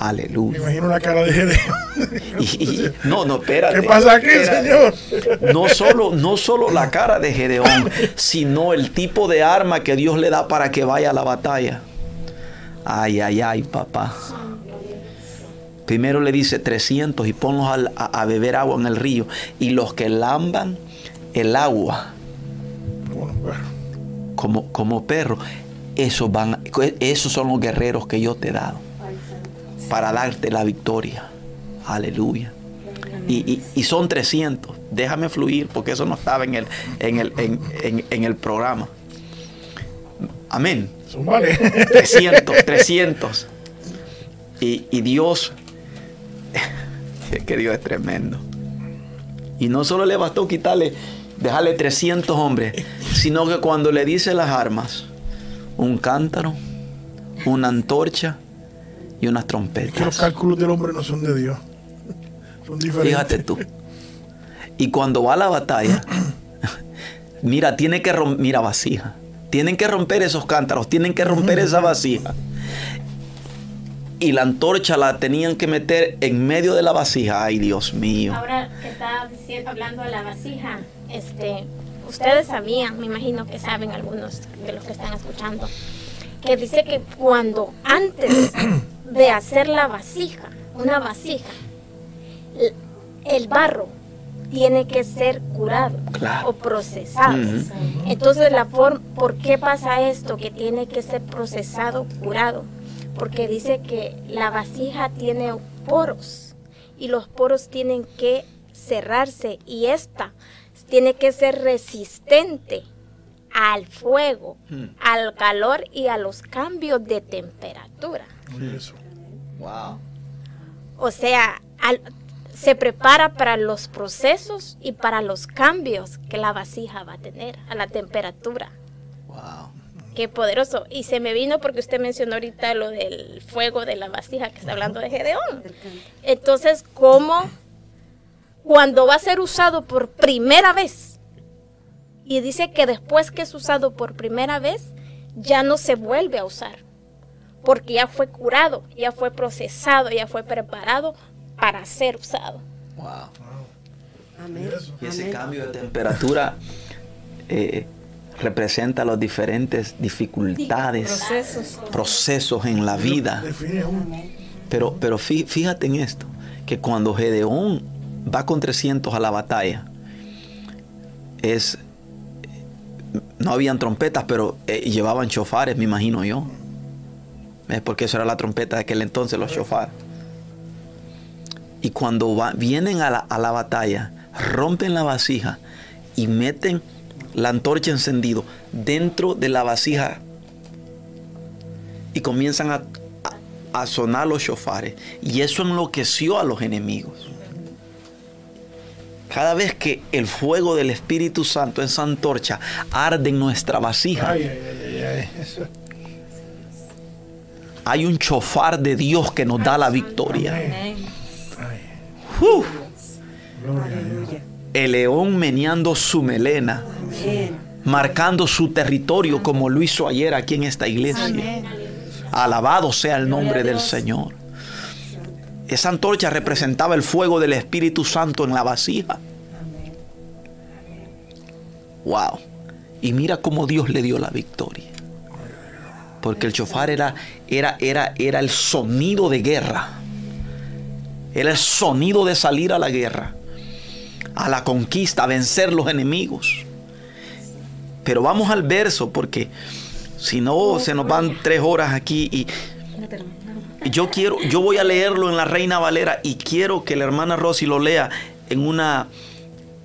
Aleluya. Me imagino la cara de Gedeón. no, no, espérate. ¿Qué pasa aquí, Señor? No solo, no solo la cara de Gedeón, sino el tipo de arma que Dios le da para que vaya a la batalla. Ay, ay, ay, papá. Primero le dice 300 y ponlos a, beber agua en el río. Y los que lamban el agua como, como perro, esos, van, esos son los guerreros que yo te he dado para darte la victoria. Aleluya. Y, son 300. Déjame fluir porque eso no estaba en el, en el, en, el programa. Amén. 300, 300. Y, y Dios que Dios es tremendo. Y no solo le bastó quitarle, dejarle 300 hombres, sino que cuando le dice las armas, un cántaro, una antorcha y unas trompetas. los cálculos del hombre no son de Dios. Son diferentes. Fíjate tú. Y cuando va a la batalla, mira, tiene que romper, mira, vasija. Tienen que romper esos cántaros, tienen que romper esa vasija y la antorcha la tenían que meter en medio de la vasija. Ay, Dios mío. Ahora que está hablando de la vasija, este, ustedes sabían, me imagino que saben algunos de los que están escuchando, que dice que cuando antes de hacer la vasija, una vasija, el barro tiene que ser curado o procesado. Entonces, la forma, ¿por qué pasa esto? Que tiene que ser procesado, curado porque dice que la vasija tiene poros y los poros tienen que cerrarse y esta tiene que ser resistente al fuego, Hmm. al calor y a los cambios de temperatura. Eso. Wow. O sea, al- se prepara para los procesos y para los cambios que la vasija va a tener a la temperatura. Wow. Qué poderoso. Y se me vino porque usted mencionó ahorita lo del fuego de la vasija que está hablando de Gedeón. Entonces, ¿cómo cuando va a ser usado por primera vez? Y dice que después que es usado por primera vez, ya no se vuelve a usar. Porque ya fue curado, ya fue procesado, ya fue preparado para ser usado. Wow. Amén. Y ese Amén. cambio de temperatura eh, representa las diferentes dificultades, Procesos. procesos en la vida. Pero, pero fí- fíjate en esto, que cuando Gedeón va con 300 a la batalla, es no habían trompetas, pero eh, llevaban chofares, me imagino yo. Es porque eso era la trompeta de aquel entonces, los chofares. Y cuando vienen a la, a la batalla, rompen la vasija y meten la antorcha encendido dentro de la vasija y comienzan a- a sonar los chofares. Y eso enloqueció a los enemigos. Cada vez que el fuego del Espíritu Santo, esa antorcha, arde en nuestra vasija, Ay, ay, ay, ay, ay. Eso. hay un chofar de Dios que nos da la victoria. El león meneando su melena, marcando su territorio como lo hizo ayer aquí en esta iglesia. Alabado sea el nombre del Señor. Esa antorcha representaba el fuego del Espíritu Santo en la vasija. Wow. Y mira cómo Dios le dio la victoria. Porque el chofar era, era, era, era el sonido de guerra. Era el sonido de salir a la guerra. A la conquista, a vencer los enemigos. Pero vamos al verso porque si no se nos van tres horas aquí y yo quiero, yo voy a leerlo en la Reina Valera y quiero que la hermana Rosy lo lea en una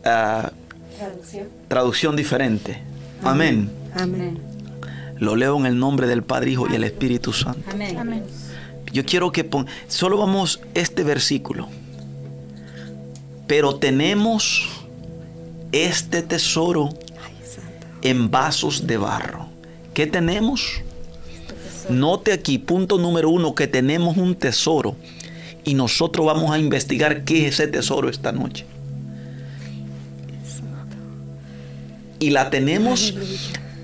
ah, Traducción. traducción diferente. Amén. Amén. Lo leo en el nombre del Padre, Hijo y el Espíritu Santo. Amén. Yo quiero que pon, solo vamos este versículo. Pero tenemos este tesoro en vasos de barro. ¿Qué tenemos? Note aquí, punto número uno, que tenemos un tesoro y nosotros vamos a investigar qué es ese tesoro esta noche. Y la tenemos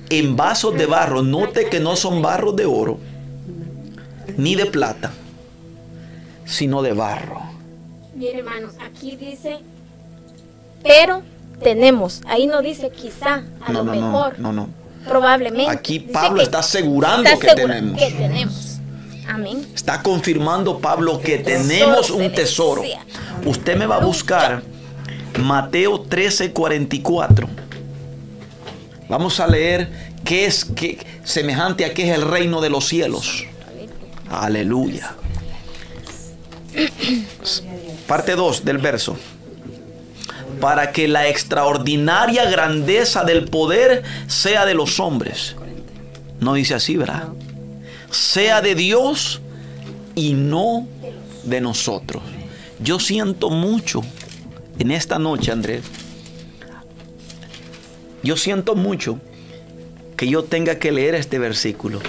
en vasos de barro. Note que no son barros de oro ni de plata, sino de barro. Mire, hermanos, aquí dice, pero tenemos. Ahí no dice quizá, a No, lo no, no, mejor, no, no. Probablemente. Aquí Pablo que está asegurando está que segura- tenemos. Que tenemos. Amén. Está confirmando Pablo que tenemos un tesoro. Usted me va a buscar Mateo 13, 44. Vamos a leer qué es qué, semejante a qué es el reino de los cielos. Aleluya. Parte 2 del verso. Para que la extraordinaria grandeza del poder sea de los hombres. No dice así, ¿verdad? Sea de Dios y no de nosotros. Yo siento mucho en esta noche, Andrés. Yo siento mucho que yo tenga que leer este versículo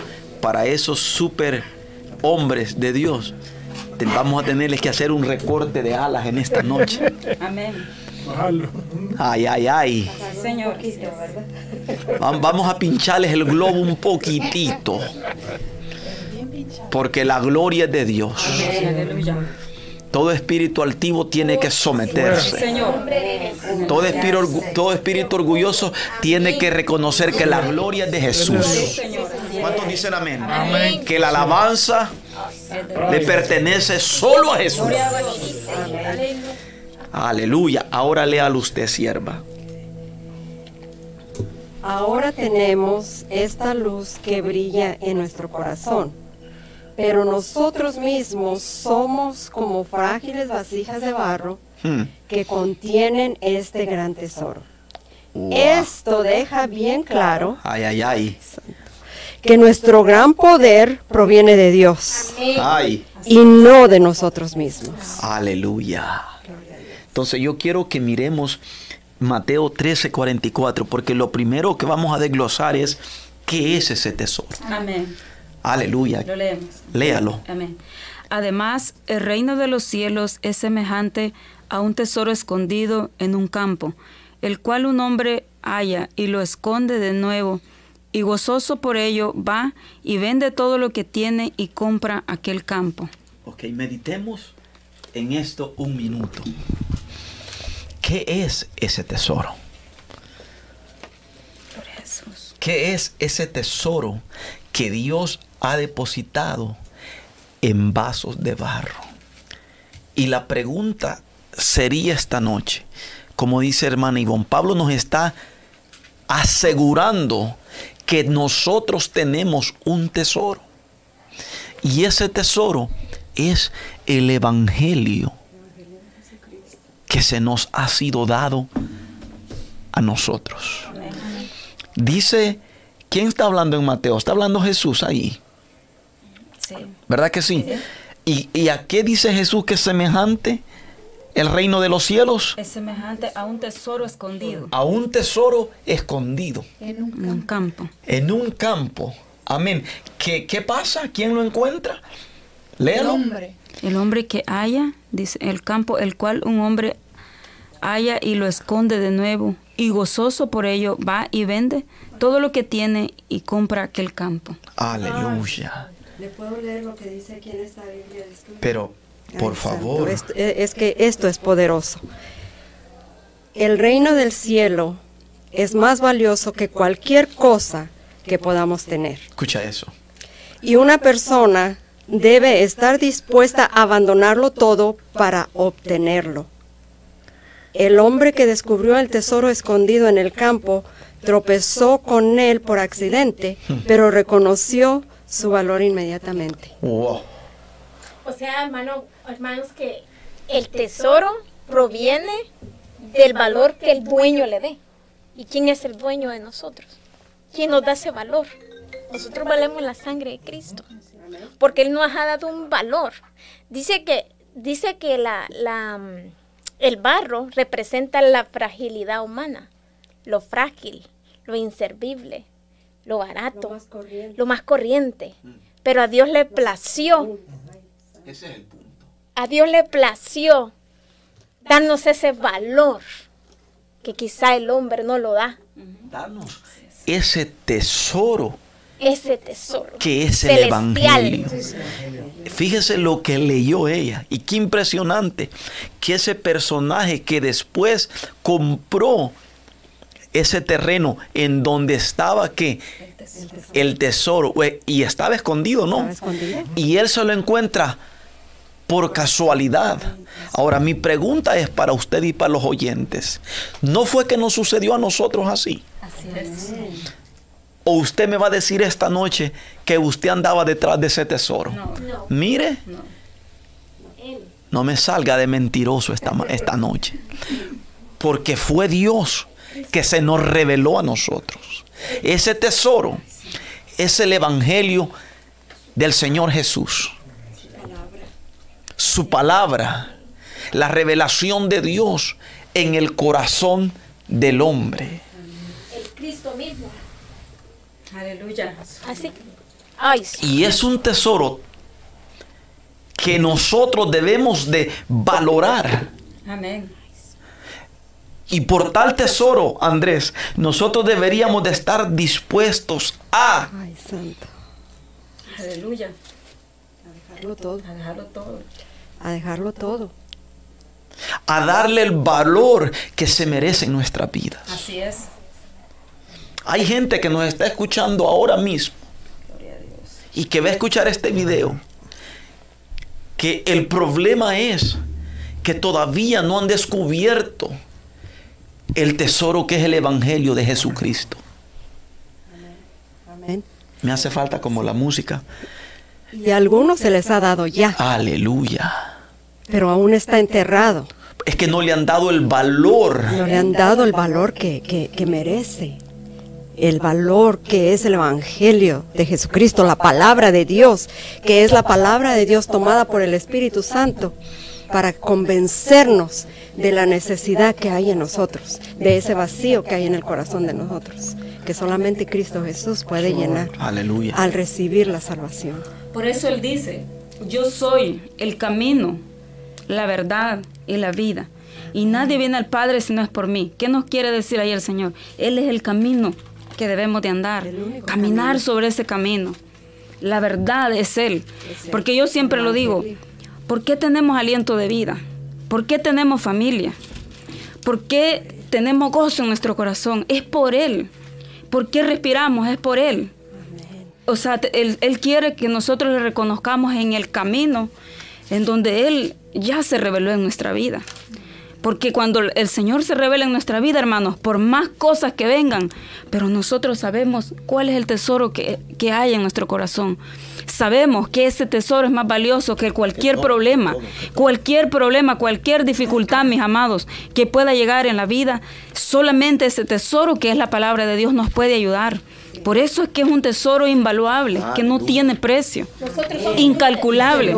para esos super hombres de Dios. Vamos a tenerles que hacer un recorte de alas en esta noche. Amén. Ay, ay, ay. Señor. Va- Vamos a pincharles el globo un poquitito. Porque la gloria es de Dios. Todo espíritu altivo tiene que someterse. Todo espíritu, orgu- todo espíritu orgulloso tiene que reconocer que la gloria es de Jesús. ¿Cuántos dicen amén? Amén. Que la alabanza le pertenece solo a Jesús. Aleluya. Ahora léalo usted, sierva. Ahora tenemos esta luz que brilla en nuestro corazón. pero nosotros mismos somos como frágiles vasijas de barro Hmm. que contienen este gran tesoro. Wow. Esto deja bien claro Ay, ay, ay. que nuestro gran poder proviene de Dios Ay. y no de nosotros mismos. Aleluya. Entonces yo quiero que miremos Mateo 13, 44, porque lo primero que vamos a desglosar es qué es ese tesoro. Amén. Aleluya. Lo leemos. Léalo. Amén. Además, el reino de los cielos es semejante a un tesoro escondido en un campo, el cual un hombre halla y lo esconde de nuevo, y gozoso por ello va y vende todo lo que tiene y compra aquel campo. Ok, meditemos en esto un minuto. ¿Qué es ese tesoro? ¿Qué es ese tesoro que Dios ha depositado en vasos de barro? Y la pregunta sería esta noche, como dice hermana Ivonne, Pablo nos está asegurando que nosotros tenemos un tesoro. Y ese tesoro es el Evangelio que se nos ha sido dado a nosotros. Dice, ¿quién está hablando en Mateo? Está hablando Jesús ahí. Sí. ¿Verdad que sí? ¿Y, y a qué dice Jesús que es semejante el reino de los cielos? Es semejante a un tesoro escondido A un tesoro escondido en un campo. en un campo. Amén. ¿Qué, qué pasa? ¿Quién lo encuentra? Léalo. El hombre que haya, dice, el campo, el cual un hombre haya y lo esconde de nuevo, y gozoso por ello va y vende todo lo que tiene y compra aquel campo. Aleluya. ¿Le puedo leer lo que dice aquí en esta Biblia? Pero, por Ay, favor. esto- eh, es que esto es poderoso. El reino del cielo es más valioso que cualquier cosa que podamos tener. Escucha eso. Y una persona debe estar dispuesta a abandonarlo todo para obtenerlo. El hombre que descubrió el tesoro escondido en el campo tropezó con él por accidente, pero reconoció su valor inmediatamente. Wow. O sea, hermano, hermanos, que el tesoro proviene del valor que el dueño le dé. ¿Y quién es el dueño de nosotros? ¿Quién nos da ese valor? Nosotros valemos la sangre de Cristo. Porque Él nos ha dado un valor. Dice que, dice que la, la, mm, el barro representa la fragilidad humana, lo frágil, lo inservible, lo barato, lo más corriente. Pero a Dios le plació Ese es el punto. a Dios le plació darnos ese valor que quizá el hombre no lo da, Danos ese tesoro ese tesoro que es el celestial. Evangelio. Fíjese lo que leyó ella y qué impresionante que ese personaje que después compró ese terreno en donde estaba que el tesoro y estaba escondido, ¿no? ¿Estaba escondido? Y él se lo encuentra por casualidad. Ahora mi pregunta es para usted y para los oyentes. ¿No fue que nos sucedió a nosotros así? Así es. ¿O usted me va a decir esta noche que usted andaba detrás de ese tesoro? No. No, Mire, No. Él. no me salga de mentiroso esta, esta noche. Porque fue Dios que se nos reveló a nosotros. Ese tesoro es el Evangelio del Señor Jesús. Su palabra, la revelación de Dios en el corazón del hombre. el Cristo mismo. Aleluya. Así. Ay, sí. Y es un tesoro que nosotros debemos de valorar. Amén. Y por tal tesoro, Andrés, nosotros deberíamos de estar dispuestos a Ay, santo. Aleluya. A dejarlo todo. A dejarlo todo. A dejarlo todo. a darle el valor que se merece en nuestra vida. Así es. Hay gente que nos está escuchando ahora mismo y que va a escuchar este video que el problema es que todavía no han descubierto el tesoro que es el evangelio de Jesucristo. Amén. Me hace falta como la música. Y a algunos se les ha dado ya, Aleluya. pero aún está enterrado. Es que no le han dado el valor. No le han dado el valor que, que- que merece. El valor que es el Evangelio de Jesucristo, la palabra de Dios, que es la palabra de Dios tomada por el Espíritu Santo para convencernos de la necesidad que hay en nosotros, de ese vacío que hay en el corazón de nosotros, que solamente Cristo Jesús puede llenar Aleluya. al recibir la salvación. Por eso Él dice, yo soy el camino, la verdad y la vida. Y nadie viene al Padre si no es por mí. ¿Qué nos quiere decir ahí el Señor? Él es el camino que debemos de andar, caminar sobre ese camino. La verdad es Él. Porque yo siempre lo digo, ¿por qué tenemos aliento de vida? ¿Por qué tenemos familia? ¿Por qué tenemos gozo en nuestro corazón? Es por Él. ¿Por qué respiramos? Es por Él. O sea, él quiere que nosotros le reconozcamos en el camino en donde Él ya se reveló en nuestra vida. Porque cuando el Señor se revela en nuestra vida, hermanos, por más cosas que vengan, pero nosotros sabemos cuál es el tesoro que, que hay en nuestro corazón. Sabemos que ese tesoro es más valioso que cualquier problema, cualquier problema, cualquier dificultad, mis amados, que pueda llegar en la vida. Solamente ese tesoro que es la palabra de Dios nos puede ayudar. Por eso es que es un tesoro invaluable, que no tiene precio, incalculable.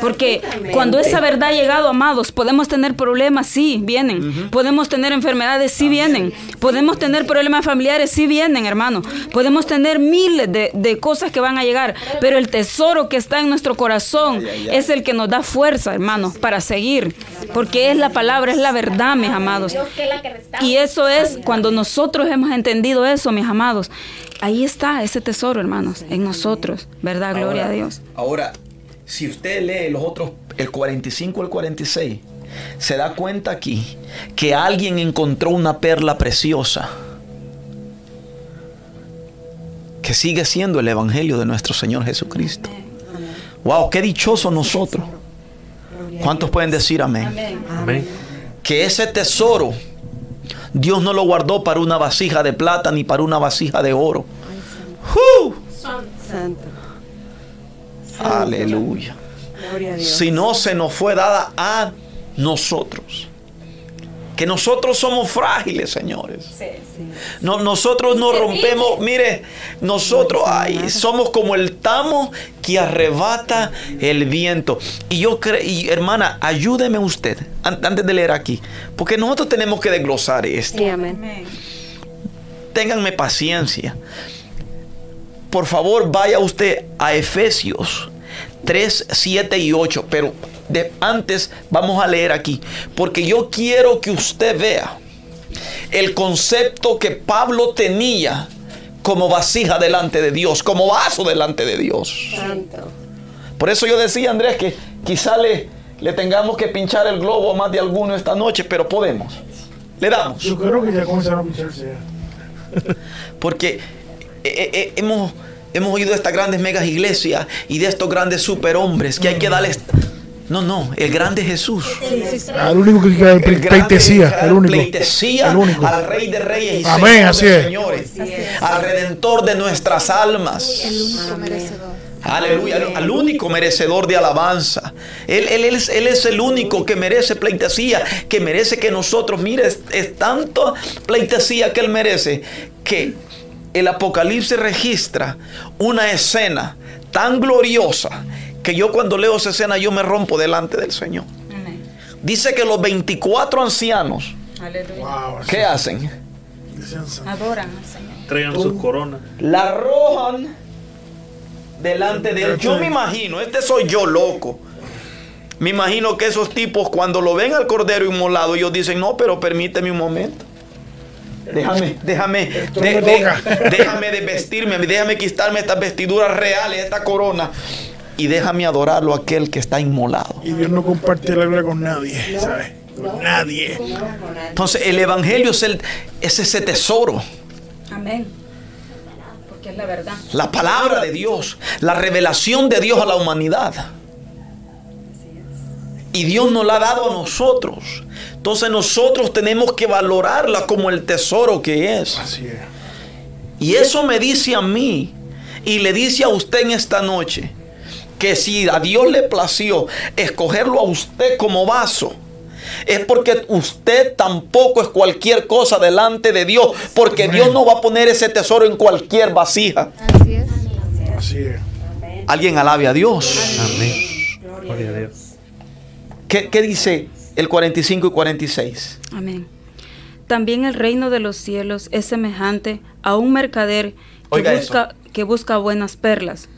Porque cuando esa verdad ha llegado, amados, podemos tener problemas, sí, vienen. Podemos tener enfermedades, sí, vienen. Podemos tener problemas familiares, sí, vienen, hermano. Podemos tener miles de, de cosas que van a llegar. Pero el tesoro que está en nuestro corazón es el que nos da fuerza, hermanos, para seguir. Porque es la palabra, es la verdad, mis amados. Y eso es cuando nosotros hemos entendido eso, mis amados. Ahí está ese tesoro, hermanos, en nosotros, ¿verdad? Gloria Ahora- a Dios. Ahora, si usted lee los otros, el 45 al 46, se da cuenta aquí que alguien encontró una perla preciosa que sigue siendo el Evangelio de nuestro Señor Jesucristo. Wow, qué dichoso nosotros. ¿Cuántos pueden decir amén? Amén. Que ese tesoro Dios no lo guardó para una vasija de plata ni para una vasija de oro. ¡Uh! Santo. Aleluya. Gloria a Dios. Si no se nos fue dada a nosotros. Que nosotros somos frágiles, señores. No, nosotros nos rompemos, mire, nosotros ay, somos como el tamo que arrebata el viento. Y yo creo, y hermana, ayúdeme usted, an- antes de leer aquí, porque nosotros tenemos que desglosar esto. Sí, amén. Ténganme paciencia. Por favor, vaya usted a Efesios 3, 7 y 8. Pero de, antes vamos a leer aquí. Porque yo quiero que usted vea el concepto que Pablo tenía como vasija delante de Dios, como vaso delante de Dios. Santo. Por eso yo decía, Andrés, que quizá le, le tengamos que pinchar el globo a más de alguno esta noche, pero podemos. Le damos. Yo creo que ya comenzaron a pincharse ya. Porque eh, eh, eh, hemos, hemos oído de estas grandes megas iglesias y de estos grandes superhombres que hay que darles. No, no, el grande Jesús. El único que El pleitesía, el único. pleitesía El único. al Rey de Reyes y Amén, Señor así de es. señores, al Redentor de nuestras almas. El único merecedor. Aleluya, al, al único merecedor de alabanza. Él, él es, él es el único que merece pleitesía, que merece que nosotros, mire, es, es tanto pleitesía que Él merece, que el Apocalipsis registra una escena tan gloriosa que yo cuando leo esa escena yo me rompo delante del Señor. Amén. Dice que los 24 ancianos. Wow, ¿qué hacen? Adoran al Señor. Traigan sus coronas. la arrojan delante de él. Yo me imagino, este soy yo loco. Me imagino que esos tipos cuando lo ven al cordero inmolado, ellos dicen, no, pero permíteme un momento. Déjame, déjame, de- de- déjame de vestirme, déjame quitarme estas vestiduras reales, esta corona, y déjame adorarlo a aquel que está inmolado. Y Dios no comparte la gloria con nadie, ¿sabes? Con nadie. Entonces, el evangelio es, el, es ese tesoro. Amén. Porque es la verdad. La palabra de Dios, la revelación de Dios a la humanidad. Y Dios nos la ha dado a nosotros. Entonces nosotros tenemos que valorarla como el tesoro que es. Así es. Y eso me dice a mí y le dice a usted en esta noche, que si a Dios le plació escogerlo a usted como vaso, es porque usted tampoco es cualquier cosa delante de Dios, porque Dios no va a poner ese tesoro en cualquier vasija. Así es. Así es. Alguien alabe a Dios. Amén. Gloria a Dios. ¿Qué, qué dice el 45 y 46? Amén. También el reino de los cielos es semejante a un mercader que, Oiga busca, que busca buenas perlas,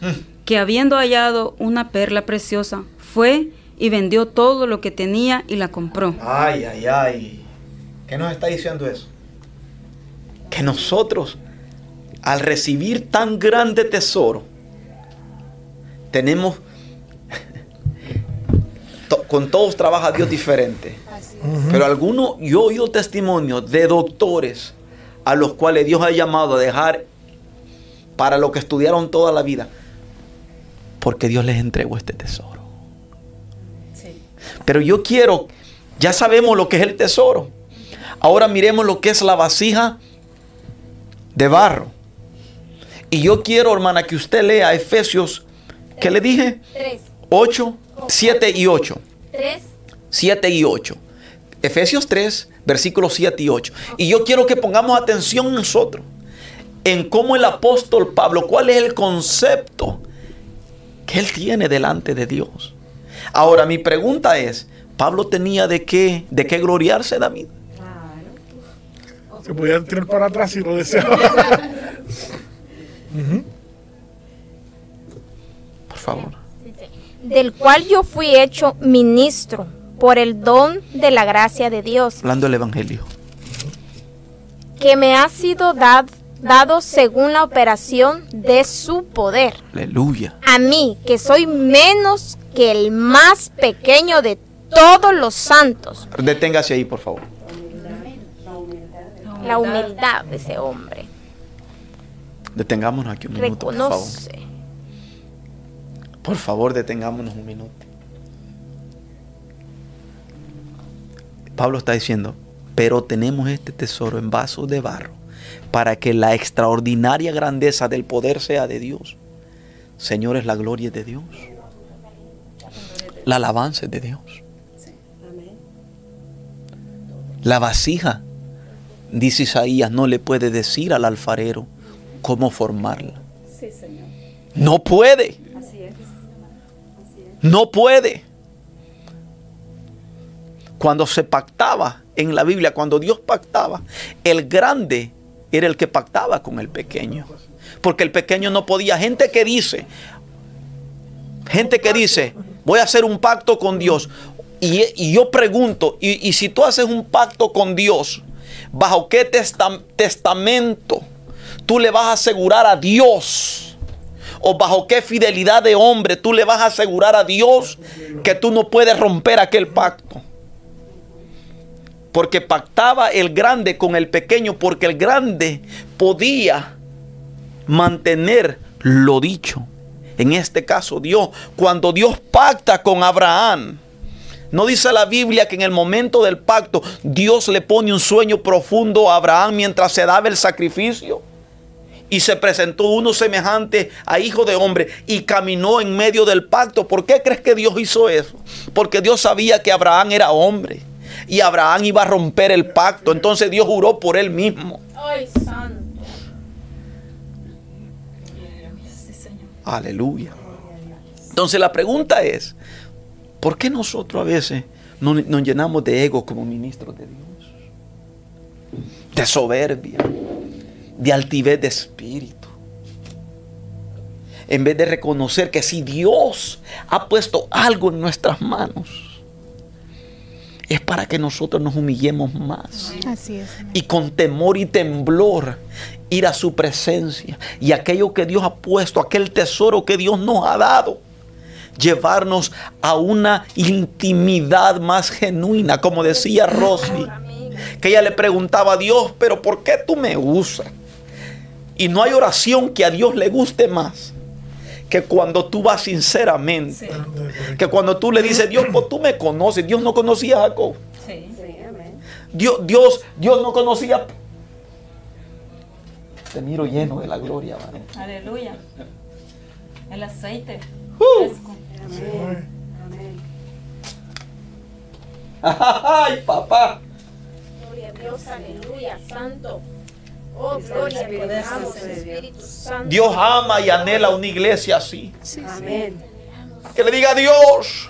que habiendo hallado una perla preciosa, fue y vendió todo lo que tenía y la compró. Ay, ay, ay. ¿Qué nos está diciendo eso? Que nosotros, al recibir tan grande tesoro, tenemos... to- con todos trabaja Dios diferente. Pero algunos, yo he oído testimonios de doctores a los cuales Dios ha llamado a dejar para lo que estudiaron toda la vida. Porque Dios les entregó este tesoro. Pero yo quiero, ya sabemos lo que es el tesoro. Ahora miremos lo que es la vasija de barro. Y yo quiero, hermana, que usted lea Efesios, ¿qué le dije? 3, 8, 7 y 8. 3, 7 y 8. Efesios 3, versículos 7 y 8. Y yo quiero que pongamos atención nosotros en cómo el apóstol Pablo, cuál es el concepto que él tiene delante de Dios. Ahora, mi pregunta es, ¿Pablo tenía de qué, de qué gloriarse, David? Se podía tirar para atrás si lo deseaba. Por favor. del cual yo fui hecho ministro por el don de la gracia de Dios, Hablando del Evangelio. que me ha sido dad- dado según la operación de su poder. Aleluya. A mí, que soy menos que el más pequeño de todos los santos. Deténgase ahí, por favor. La humildad de ese hombre. Detengámonos aquí un minuto, por favor. Reconoce. Por favor, detengámonos un minuto. Pablo está diciendo, pero tenemos este tesoro en vasos de barro para que la extraordinaria grandeza del poder sea de Dios. Señores, la gloria de Dios. La alabanza de Dios. La vasija, dice Isaías, no le puede decir al alfarero cómo formarla. No puede. No puede. Cuando se pactaba en la Biblia, cuando Dios pactaba, el grande era el que pactaba con el pequeño. Porque el pequeño no podía. Gente que dice, gente que dice, voy a hacer un pacto con Dios. Y, yo pregunto, y, si tú haces un pacto con Dios, ¿bajo qué testam- testamento tú le vas a asegurar a Dios? ¿O bajo qué fidelidad de hombre tú le vas a asegurar a Dios que tú no puedes romper aquel pacto? Porque pactaba el grande con el pequeño, porque el grande podía mantener lo dicho. En este caso Dios, cuando Dios pacta con Abraham, no dice la Biblia que en el momento del pacto Dios le pone un sueño profundo a Abraham mientras se daba el sacrificio. Y se presentó uno semejante a hijo de hombre y caminó en medio del pacto. ¿Por qué crees que Dios hizo eso? Porque Dios sabía que Abraham era hombre y Abraham iba a romper el pacto. Entonces Dios juró por él mismo. Ay, santo. Aleluya. Entonces la pregunta es, ¿por qué nosotros a veces no- nos llenamos de ego como ministros de Dios? De soberbia, de altivez de espíritu. En vez de reconocer que si Dios ha puesto algo en nuestras manos, es para que nosotros nos humillemos más Así es. y con temor y temblor ir a su presencia y aquello que Dios ha puesto, aquel tesoro que Dios nos ha dado, llevarnos a una intimidad más genuina, como decía Rosy, que ella le preguntaba a Dios, pero ¿por qué tú me usas? Y no hay oración que a Dios le guste más que cuando tú vas sinceramente, que cuando tú le dices, Dios, pues tú me conoces, Dios no conocía a Jacob. Dios, Dios, Dios no conocía. Te miro lleno de la gloria, varón. Aleluya. El aceite. ¡Uh! ¡Ay, papá! Gloria a Dios, aleluya, santo. Oh, Dios, ama y anhela una iglesia así. Amén. Que le diga a Dios.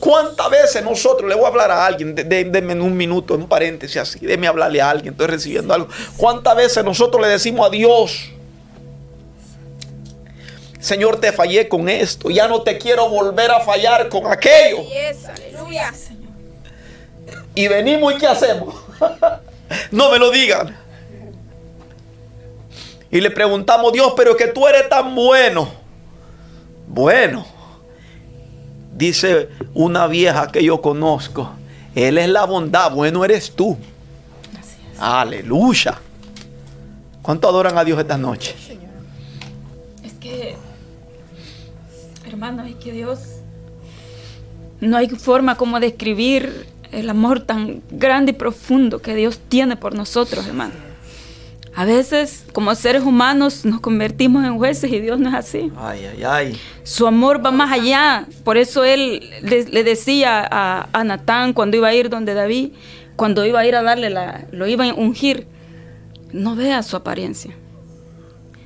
¿Cuántas veces nosotros le voy a hablar a alguien? de- de- Denme un minuto, en un paréntesis así. Déme hablarle a alguien. Estoy recibiendo algo. ¿Cuántas veces nosotros le decimos a Dios? Señor, te fallé con esto. Ya no te quiero volver a fallar con aquello. Y venimos y ¿qué hacemos? no me lo digan. Y le preguntamos, Dios, pero que tú eres tan bueno. Bueno. Dice una vieja que yo conozco. Él es la bondad, bueno eres tú. Aleluya. ¿Cuánto adoran a Dios esta noche? Es que, hermano, es que Dios, no hay forma como describir el amor tan grande y profundo que Dios tiene por nosotros, hermano. A veces, como seres humanos, nos convertimos en jueces y Dios no es así. Ay, ay, ay. Su amor va más allá. Por eso él le, le decía a, a Natán cuando iba a ir donde David, cuando iba a ir a darle la, lo iba a ungir, no vea su apariencia.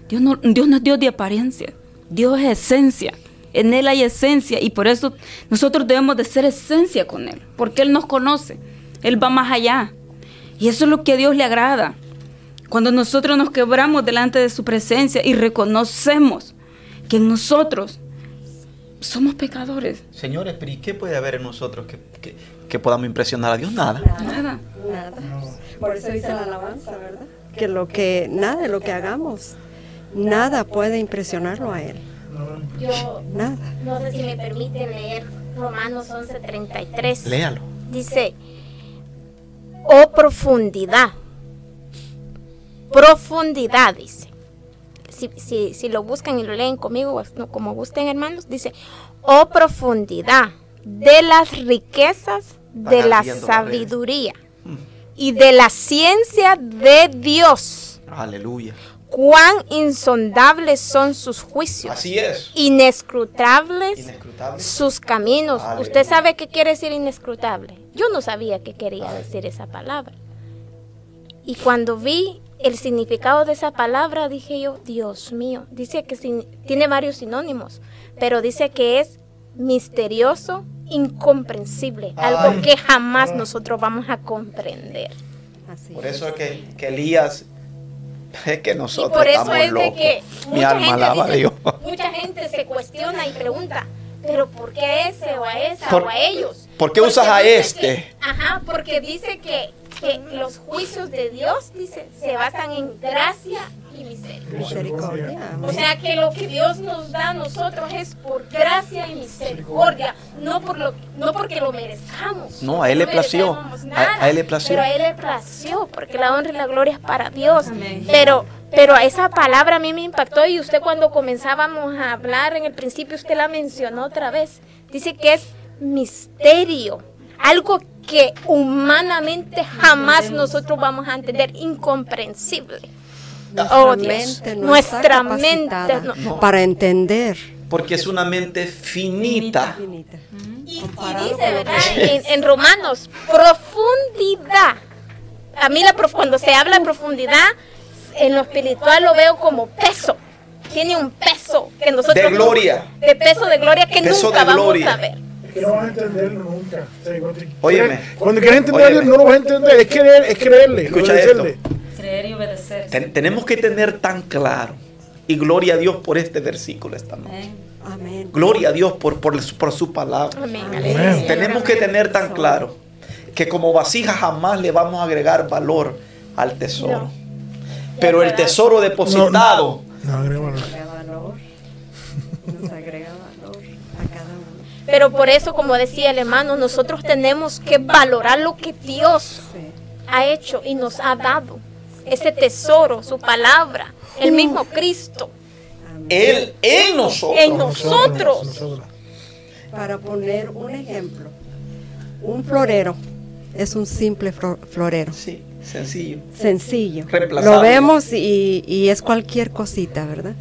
Dios no, Dios no es Dios de apariencia. Dios es esencia. En Él hay esencia y por eso nosotros debemos de ser esencia con Él, porque Él nos conoce. Él va más allá. Y eso es lo que a Dios le agrada. Cuando nosotros nos quebramos delante de su presencia y reconocemos que nosotros somos pecadores. Señores, pero ¿y qué puede haber en nosotros que, que- que podamos impresionar a Dios? Nada. Nada. Nada. Por eso dice la alabanza, ¿verdad? Que lo que, nada de lo que hagamos, nada puede impresionarlo a Él. Yo Nada. no sé si me permiten leer Romanos 11:33. Léalo. Dice, oh profundidad, profundidad, dice. Si, si, si lo buscan y lo leen conmigo, como gusten hermanos, dice, oh profundidad de las riquezas de la sabiduría y de la ciencia de Dios. Aleluya. Cuán insondables son sus juicios, Así es. inescrutables Inescrutable. sus caminos. Aleluya. ¿Usted sabe qué quiere decir inescrutable? Yo no sabía qué quería decir esa palabra. Y cuando vi el significado de esa palabra, dije yo, Dios mío, dice que sin- tiene varios sinónimos, pero dice que es misterioso, incomprensible, algo que jamás nosotros vamos a comprender. Así. Por eso es que, que Elías, es que Y nosotros por eso estamos es de locos. que Mi mucha alma gente, alaba a dice- Dios. mucha gente se cuestiona y pregunta, pero ¿por qué a ese o a esa Por- o a ellos? ¿por qué Porque usas a este? que- ajá, porque dice que, que los juicios de Dios, dice, se basan en gracia y misericordia. Misericordia. O sea que lo que Dios nos da a nosotros es por gracia y misericordia, no por lo no porque lo merezcamos. No, a Él le No plació. merecemos A- nada, a Él le plació. Pero a Él le plació, porque la honra y la gloria es para Dios. Pero pero esa palabra a mí me impactó y usted cuando comenzábamos a hablar en el principio usted la mencionó otra vez. Dice que es misterio, algo que humanamente jamás nosotros vamos a entender, incomprensible. Nuestra Oh, Dios. mente no Nuestra está mente no- para entender. Porque es una mente finita. Infinita. Y, y Comparado dice, ¿verdad? En, en Romanos, profundidad. A mí la prof- cuando se habla de profundidad, en lo espiritual lo veo como peso. Tiene un peso que nosotros... De gloria. De peso de gloria que Peso nunca de vamos gloria. a ver. Que no a entenderlo nunca. O sea, cuando- Óyeme. Cuando quieres entenderlo, Óyeme. no lo vas a entender. Es creer, es creerle. Escucha esto. Creer y obedecer. Ten- tenemos que tener tan claro. Y gloria a Dios por este versículo esta noche. Amén. Gloria a Dios por, por, su- por su palabra. Amén. Amén. Tenemos que tener tan claro que como vasija jamás le vamos a agregar valor al tesoro. No. Pero el tesoro depositado, No, agrégalo. Agrega valor. Nos agrega valor a cada uno. Pero por eso, como decía el hermano, nosotros tenemos que valorar lo que Dios Sí. ha hecho y nos ha dado. Ese tesoro, su palabra, el mismo Cristo Él en nosotros. en nosotros. Para poner un ejemplo, un florero es un simple flo- florero, Sí, sencillo. sencillo. Lo vemos y, y es cualquier cosita, ¿verdad?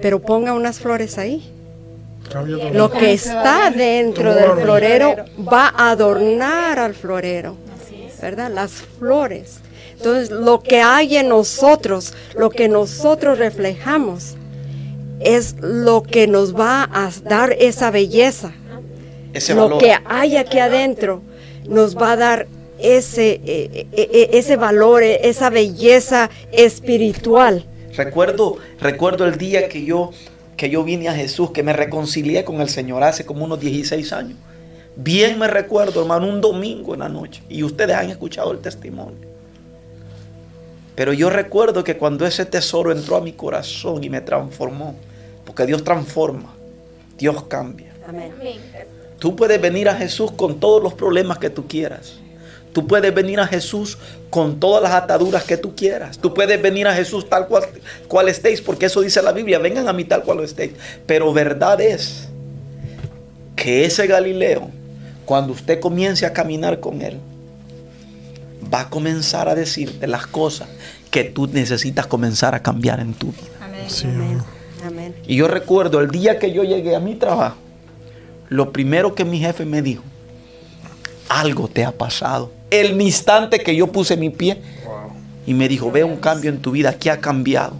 Pero ponga unas flores ahí. Lo que está dentro del florero va a adornar al florero, ¿verdad? Las flores. Entonces, lo que hay en nosotros, lo que nosotros reflejamos, es lo que nos va a dar esa belleza. Ese lo que hay aquí adentro nos va a dar ese, eh, eh, eh, ese valor, esa belleza espiritual. Recuerdo, recuerdo el día que yo, que yo vine a Jesús, que me reconcilié con el Señor hace como unos 16 años. Bien me recuerdo, hermano, un domingo en la noche. Y ustedes han escuchado el testimonio. Pero yo recuerdo que cuando ese tesoro entró a mi corazón y me transformó, porque Dios transforma, Dios cambia. Amén. Tú puedes venir a Jesús con todos los problemas que tú quieras. Tú puedes venir a Jesús con todas las ataduras que tú quieras. Tú puedes venir a Jesús tal cual, cual estéis, porque eso dice la Biblia, vengan a mí tal cual estéis. Pero verdad es que ese Galileo, cuando usted comience a caminar con él, va a comenzar a decirte las cosas que tú necesitas comenzar a cambiar en tu vida. Sí, Amén. Amén. Y yo recuerdo el día que yo llegué a mi trabajo, lo primero que mi jefe me dijo, algo te ha pasado. El instante que yo puse mi pie y me dijo, ve un cambio en tu vida, ¿qué ha cambiado?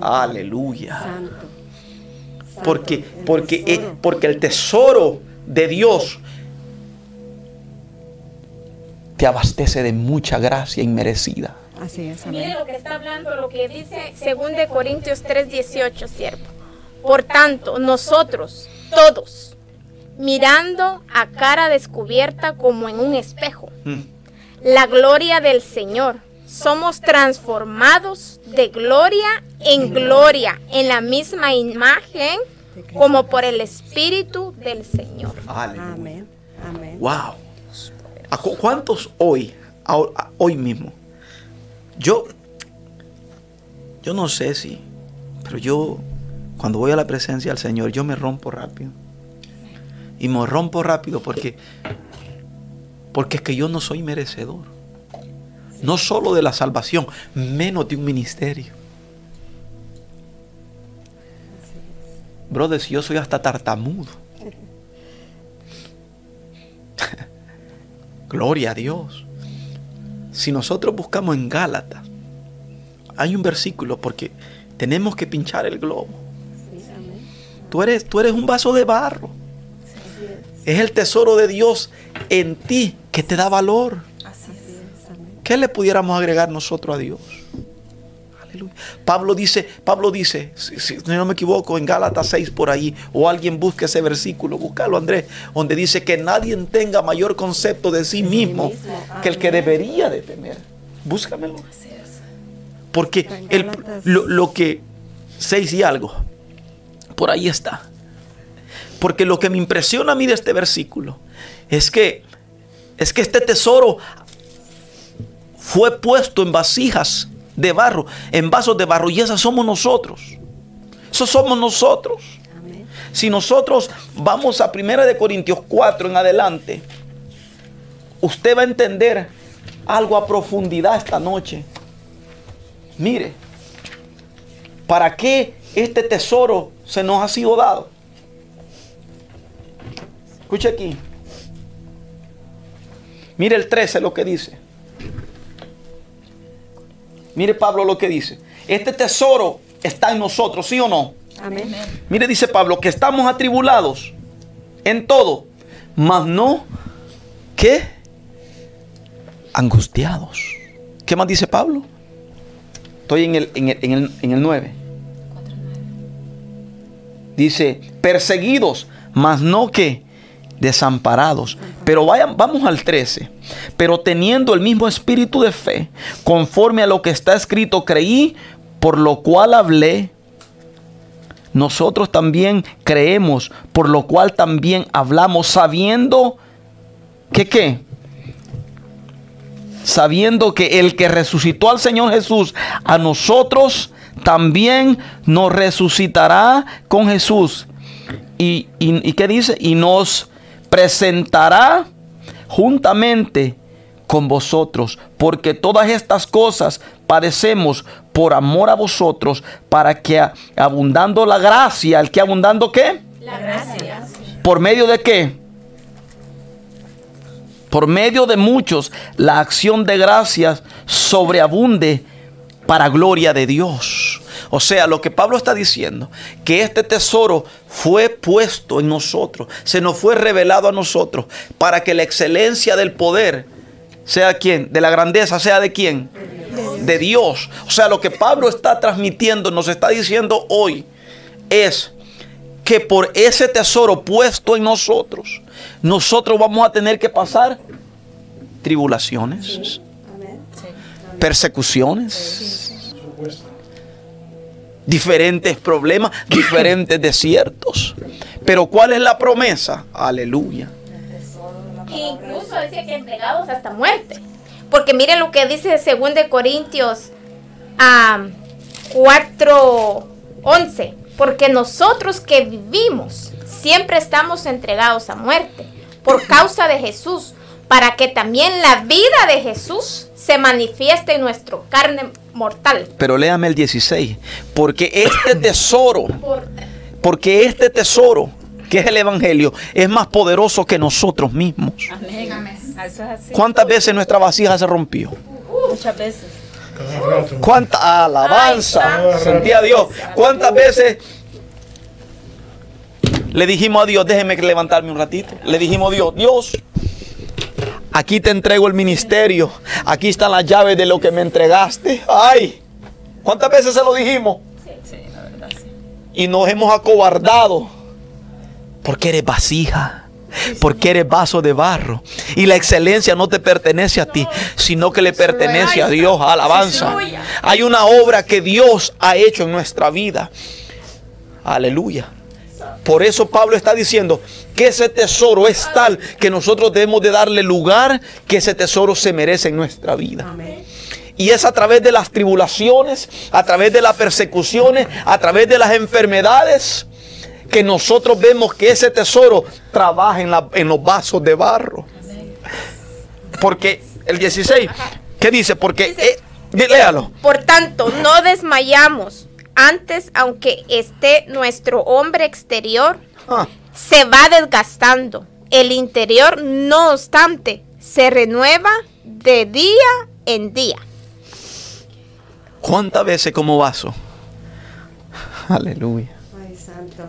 Aleluya. Santo. Porque, porque, eh, porque el tesoro de Dios te abastece de mucha gracia inmerecida. Así es, Mire amén. lo que está hablando, lo que dice 2 de Corintios 3:18, siervo. Por tanto, nosotros, todos, mirando a cara descubierta como en un espejo, Mm. la gloria del Señor, somos transformados de gloria en gloria, en la misma imagen, como por el Espíritu del Señor. Aleluya. Amén. Amén. Wow. ¿A cu- ¿Cuántos hoy, a- a- hoy mismo? Yo, yo no sé si, pero yo, cuando voy a la presencia del Señor, yo me rompo rápido. Y me rompo rápido porque, porque es que yo no soy merecedor. No solo de la salvación, menos de un ministerio. Brother, si yo soy hasta tartamudo. Gloria a Dios. Si nosotros buscamos en Gálatas, hay un versículo porque tenemos que pinchar el globo. Tú eres, tú eres un vaso de barro. Es el tesoro de Dios en ti que te da valor. ¿Qué le pudiéramos agregar nosotros a Dios? Aleluya. Pablo dice, Pablo dice, si, si no me equivoco, en Gálatas 6 por ahí, o alguien busque ese versículo, búscalo Andrés, donde dice que nadie tenga mayor concepto de sí mismo que el que debería de tener. Búscamelo. Porque el- lo, lo que 6 y algo, por ahí está. Porque lo que me impresiona a mí de este versículo es que es que este tesoro fue puesto en vasijas de barro, en vasos de barro, y esas somos nosotros. Eso somos nosotros. Si nosotros vamos a 1 de Corintios 4 en adelante, usted va a entender algo a profundidad esta noche. Mire, ¿para qué este tesoro se nos ha sido dado? Escuche aquí. Mire el 13 lo que dice. Mire Pablo lo que dice. Este tesoro está en nosotros, ¿sí o no? Amén. Mire, dice Pablo, que estamos atribulados en todo, mas no que angustiados. ¿Qué más dice Pablo? Estoy en el, en el, en el, en el 9. Dice, perseguidos, mas no que desamparados. Pero vayan, vamos al 13. Pero teniendo el mismo espíritu de fe, conforme a lo que está escrito, creí, por lo cual hablé. Nosotros también creemos, por lo cual también hablamos, sabiendo que qué? Sabiendo que el que resucitó al Señor Jesús, a nosotros también nos resucitará con Jesús. ¿Y, y, y qué dice? Y nos presentará juntamente con vosotros, porque todas estas cosas padecemos por amor a vosotros, para que abundando la gracia, el que abundando qué? La gracia. ¿Por medio de qué? Por medio de muchos, la acción de gracias sobreabunde para gloria de Dios. O sea, lo que Pablo está diciendo, que este tesoro fue puesto en nosotros, se nos fue revelado a nosotros, para que la excelencia del poder sea quién, de la grandeza sea de quién, de Dios. O sea, lo que Pablo está transmitiendo, nos está diciendo hoy, es que por ese tesoro puesto en nosotros, nosotros vamos a tener que pasar tribulaciones, persecuciones, diferentes problemas, diferentes desiertos. Pero ¿cuál es la promesa? Aleluya. Incluso decía que entregados hasta muerte. Porque mire lo que dice 2 de Corintios a 4:11. Porque nosotros que vivimos siempre estamos entregados a muerte por causa de Jesús, para que también la vida de Jesús se manifieste en nuestro carne mortal. Pero léame el 16. Porque este tesoro, porque este tesoro, que es el Evangelio, es más poderoso que nosotros mismos. Eso es así. ¿Cuántas veces nuestra vasija se rompió? Muchas veces. ¿Cuánta alabanza? Ay, Sentí a Dios. ¿Cuántas veces le dijimos a Dios, déjeme levantarme un ratito? Le dijimos a Dios, Dios, aquí te entrego el ministerio. Aquí están las llaves de lo que me entregaste. Ay, ¿cuántas veces se lo dijimos? Sí, la verdad, sí. Y nos hemos acobardado porque eres vasija. Porque eres vaso de barro. Y la excelencia no te pertenece a ti, sino que le pertenece a Dios. Alabanza. Hay una obra que Dios ha hecho en nuestra vida. Aleluya. Por eso Pablo está diciendo que ese tesoro es tal que nosotros debemos de darle lugar que ese tesoro se merece en nuestra vida. Y es a través de las tribulaciones, a través de las persecuciones, a través de las enfermedades, que nosotros vemos que ese tesoro trabaja en, la- en los vasos de barro. Porque el 16, ¿qué dice? Porque, eh, léalo. Por tanto, no desmayamos. Antes, aunque esté nuestro hombre exterior, Ah, se va desgastando. El interior, no obstante, se renueva de día en día. ¿Cuántas veces como vaso? Aleluya. Ay, santo.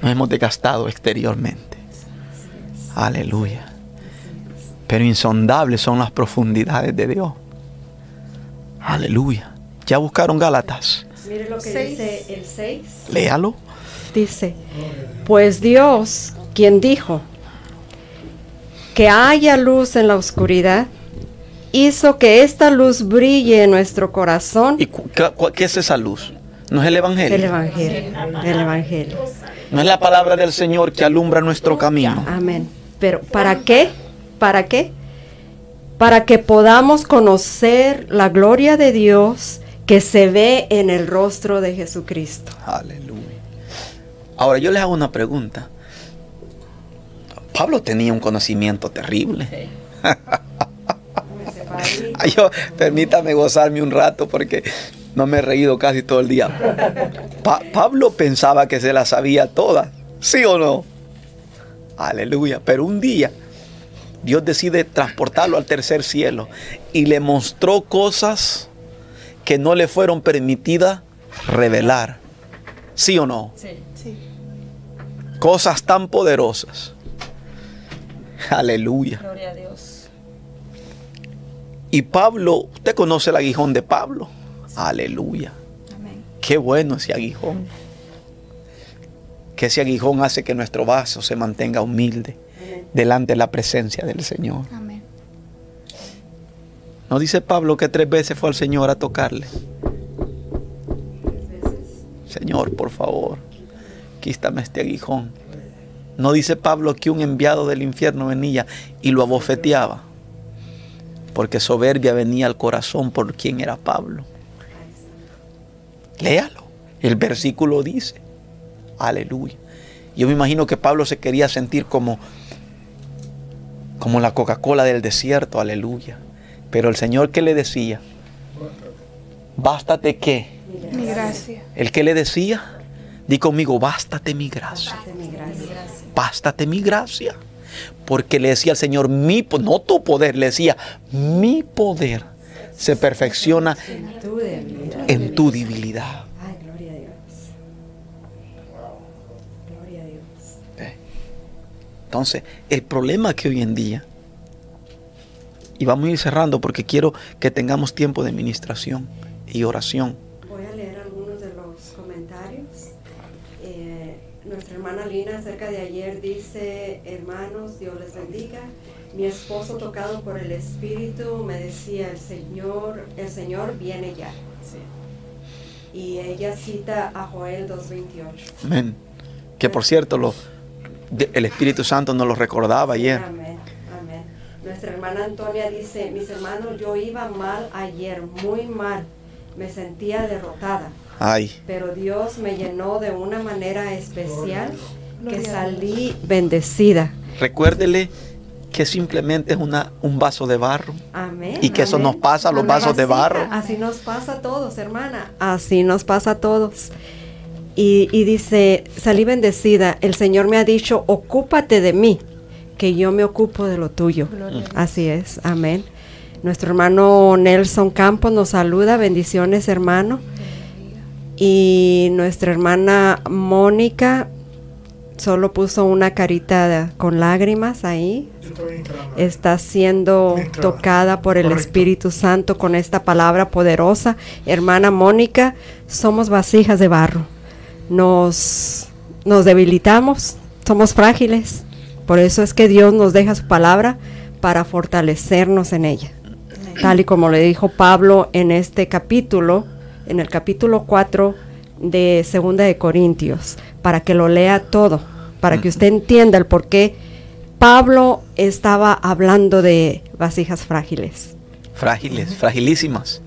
Nos hemos desgastado exteriormente. Aleluya. Pero insondables son las profundidades de Dios. Aleluya. ¿Ya buscaron Gálatas? Mire lo que dice el 6. Léalo. Dice, pues Dios, quien dijo que haya luz en la oscuridad, hizo que esta luz brille en nuestro corazón. ¿Y qué es esa luz? ¿No es el Evangelio? El Evangelio. El Evangelio. ¿No es la palabra del Señor que alumbra nuestro camino? Amén. Pero ¿para qué? ¿Para qué? Para que podamos conocer la gloria de Dios que se ve en el rostro de Jesucristo. Aleluya. Ahora yo les hago una pregunta. Pablo tenía un conocimiento terrible. Ay, yo, permítame gozarme un rato porque no me he reído casi todo el día. Pa- Pablo pensaba que se la sabía toda, ¿sí o no? Aleluya. Pero un día Dios decide transportarlo al tercer cielo y le mostró cosas que no le fueron permitidas revelar. ¿Sí o no? Sí. Cosas tan poderosas. Aleluya. Gloria a Dios. Y Pablo, usted conoce el aguijón de Pablo. Aleluya. Amén. Qué bueno ese aguijón. Que ese aguijón hace que nuestro vaso se mantenga humilde delante de la presencia del Señor. Amén. ¿No dice Pablo que tres veces fue al Señor a tocarle? Señor, por favor, quítame este aguijón. ¿No dice Pablo que un enviado del infierno venía y lo abofeteaba? Porque soberbia venía al corazón por quien era Pablo. Léalo. El versículo dice. Aleluya. Yo me imagino que Pablo se quería sentir como como la Coca-Cola del desierto, aleluya. Pero el Señor que le decía, bástate qué? Mi gracia. El que le decía, Di conmigo, bástate mi gracia. Bástate mi gracia. Porque le decía al Señor, mi, no tu poder, le decía, mi poder se perfecciona en tu debilidad. Ay, gloria a Dios. Gloria a Dios. Entonces, el problema que hoy en día, y vamos a ir cerrando porque quiero que tengamos tiempo de administración y oración. Voy a leer algunos de los comentarios. Eh, nuestra hermana Lina acerca de ayer dice, hermanos, Dios les bendiga. Mi esposo tocado por el Espíritu me decía, el Señor, el Señor viene ya. Y ella cita a Joel 2.28. Amén. Que por cierto, lo, el Espíritu Santo nos lo recordaba ayer. Amén. Nuestra hermana Antonia dice, mis hermanos, yo iba mal ayer, muy mal. Me sentía derrotada. Ay, pero Dios me llenó de una manera especial que salí bendecida. recuérdele que simplemente es una, un vaso de barro. Amén. Y que eso nos pasa los amén. vasos de barro. Así nos pasa a todos, hermana. Así nos pasa a todos. Y, y dice, salí bendecida. El Señor me ha dicho, ocúpate de mí, que yo me ocupo de lo tuyo. Así es, amén. Nuestro hermano Nelson Campos nos saluda. Bendiciones, hermano. Y nuestra hermana Mónica solo puso una carita de- con lágrimas ahí. Está siendo Entrada. tocada por el Correcto. Espíritu Santo con esta palabra poderosa. Hermana Mónica, somos vasijas de barro. Nos, nos debilitamos, somos frágiles. Por eso es que Dios nos deja su palabra para fortalecernos en ella. Tal y como le dijo Pablo en este capítulo, en el capítulo 4 de Segunda de Corintios, para que lo lea todo, para que usted entienda el por qué Pablo estaba hablando de vasijas frágiles, Frágiles, fragilísimas.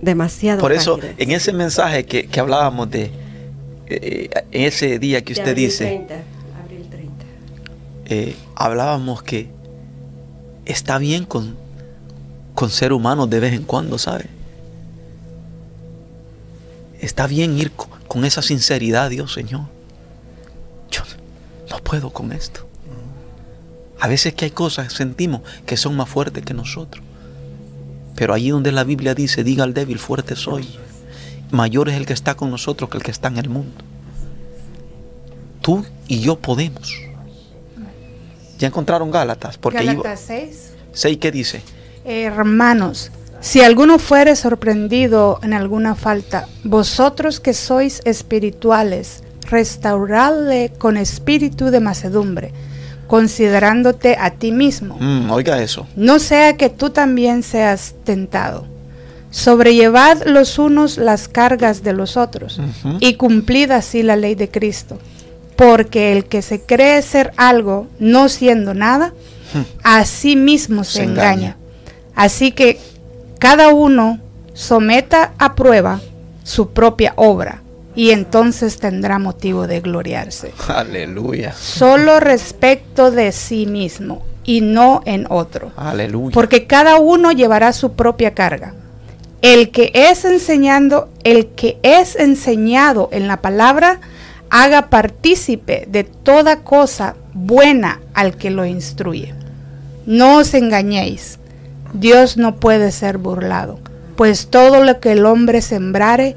demasiado Por eso, frágiles. en ese mensaje que, que hablábamos de eh, en ese día que usted dice, 30, abril 30. Eh, hablábamos que está bien con, con ser humanos de vez en cuando, ¿sabe? Está bien ir co- con, esa sinceridad, Dios Señor. Yo no puedo con esto. A veces que hay cosas sentimos que son más fuertes que nosotros. Pero allí donde la Biblia dice, diga al débil, fuerte soy. Mayor es el que está con nosotros que el que está en el mundo. Tú y yo podemos. Ya encontraron Gálatas, porque Gálatas 6. 6 ¿qué dice? Hermanos, si alguno fuere sorprendido en alguna falta, vosotros que sois espirituales, restauradle con espíritu de macedumbre, considerándote a ti mismo. Mm, oiga eso. No sea que tú también seas tentado. Sobrellevad los unos las cargas de los otros y cumplid así la ley de Cristo. Porque el que se cree ser algo no siendo nada, a sí mismo se, Se engaña. engaña. Así que cada uno someta a prueba su propia obra y entonces tendrá motivo de gloriarse. Aleluya. Solo respecto de sí mismo y no en otro Aleluya. porque cada uno llevará su propia carga. El que es enseñando, el que es enseñado en la palabra, haga partícipe de toda cosa buena al que lo instruye. No os engañéis, Dios no puede ser burlado, pues todo lo que el hombre sembrare,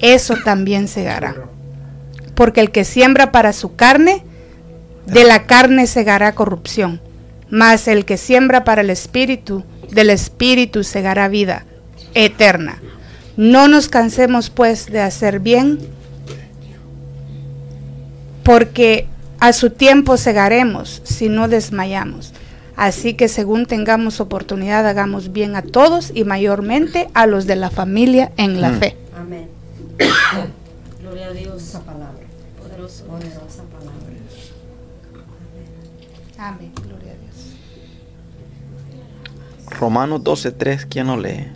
eso también segará. Porque el que siembra para su carne, de la carne segará corrupción, mas el que siembra para el espíritu, del espíritu segará vida eterna. No nos cansemos pues de hacer bien, porque a su tiempo segaremos si no desmayamos. Así que según tengamos oportunidad, hagamos bien a todos y mayormente a los de la familia en la Mm. fe. Amén. Gloria a Dios. Esa palabra, Poderoso. poderosa palabra. Amén. Gloria a Dios. Romanos 12:3, ¿quién lo lee?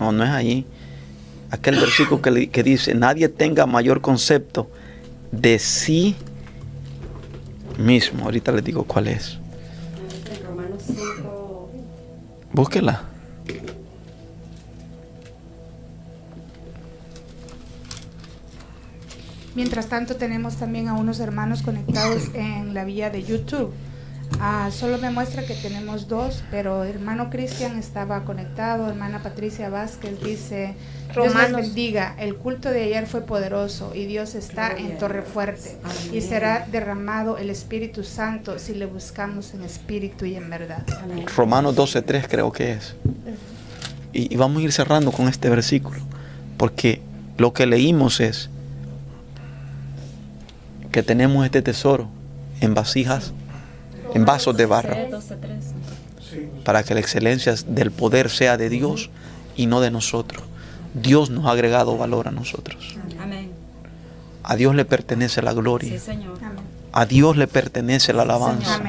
No, no es ahí. Aquel versículo que, le- que dice, nadie tenga mayor concepto de sí mismo. Ahorita les digo cuál es. En Romanos 5, Búsquela. Mientras tanto tenemos también a unos hermanos conectados en la vía de YouTube. Ah, solo me muestra que tenemos dos, pero hermano Cristian estaba conectado, hermana Patricia Vázquez dice, Dios les bendiga, el culto de ayer fue poderoso y Dios está en Torre Fuerte. Y será derramado el Espíritu Santo si le buscamos en espíritu y en verdad. Romanos 12.3 creo que es. Y, y vamos a ir cerrando con este versículo, porque lo que leímos es que tenemos este tesoro en vasijas en vasos de barro, para que la excelencia del poder sea de Dios y no de nosotros. Dios nos ha agregado valor a nosotros. A Dios le pertenece la gloria. A Dios le pertenece la alabanza.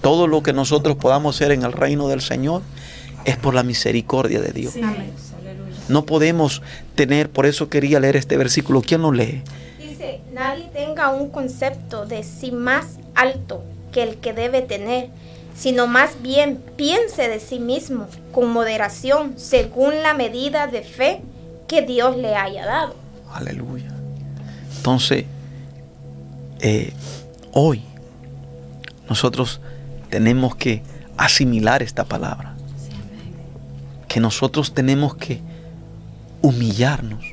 Todo lo que nosotros podamos hacer en el reino del Señor es por la misericordia de Dios. No podemos tener, por eso quería leer este versículo. ¿Quién lo lee? Dice, nadie tenga un concepto de sí más alto que el que debe tener, sino más bien piense de sí mismo con moderación según la medida de fe que Dios le haya dado. Aleluya. Entonces, eh, hoy nosotros tenemos que asimilar esta palabra. Que nosotros tenemos que humillarnos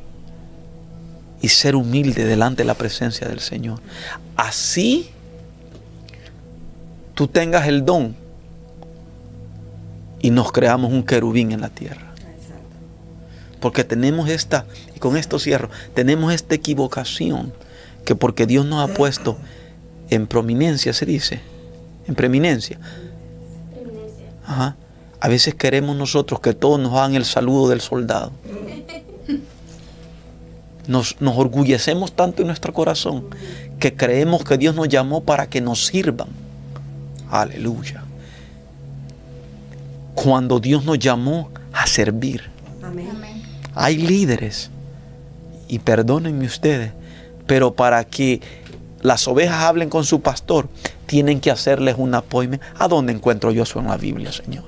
y ser humilde delante de la presencia del Señor. Así tú tengas el don y nos creamos un querubín en la tierra. Porque tenemos esta, y con esto cierro, tenemos esta equivocación que porque Dios nos ha puesto en prominencia, se dice, en preeminencia. Ajá. A veces queremos nosotros que todos nos hagan el saludo del soldado. Nos, nos orgullecemos tanto en nuestro corazón que creemos que Dios nos llamó para que nos sirvan. Aleluya. Cuando Dios nos llamó a servir. Hay líderes, y perdónenme ustedes, pero para que las ovejas hablen con su pastor, tienen que hacerles un apoyo. ¿A dónde encuentro yo eso en la Biblia, Señor?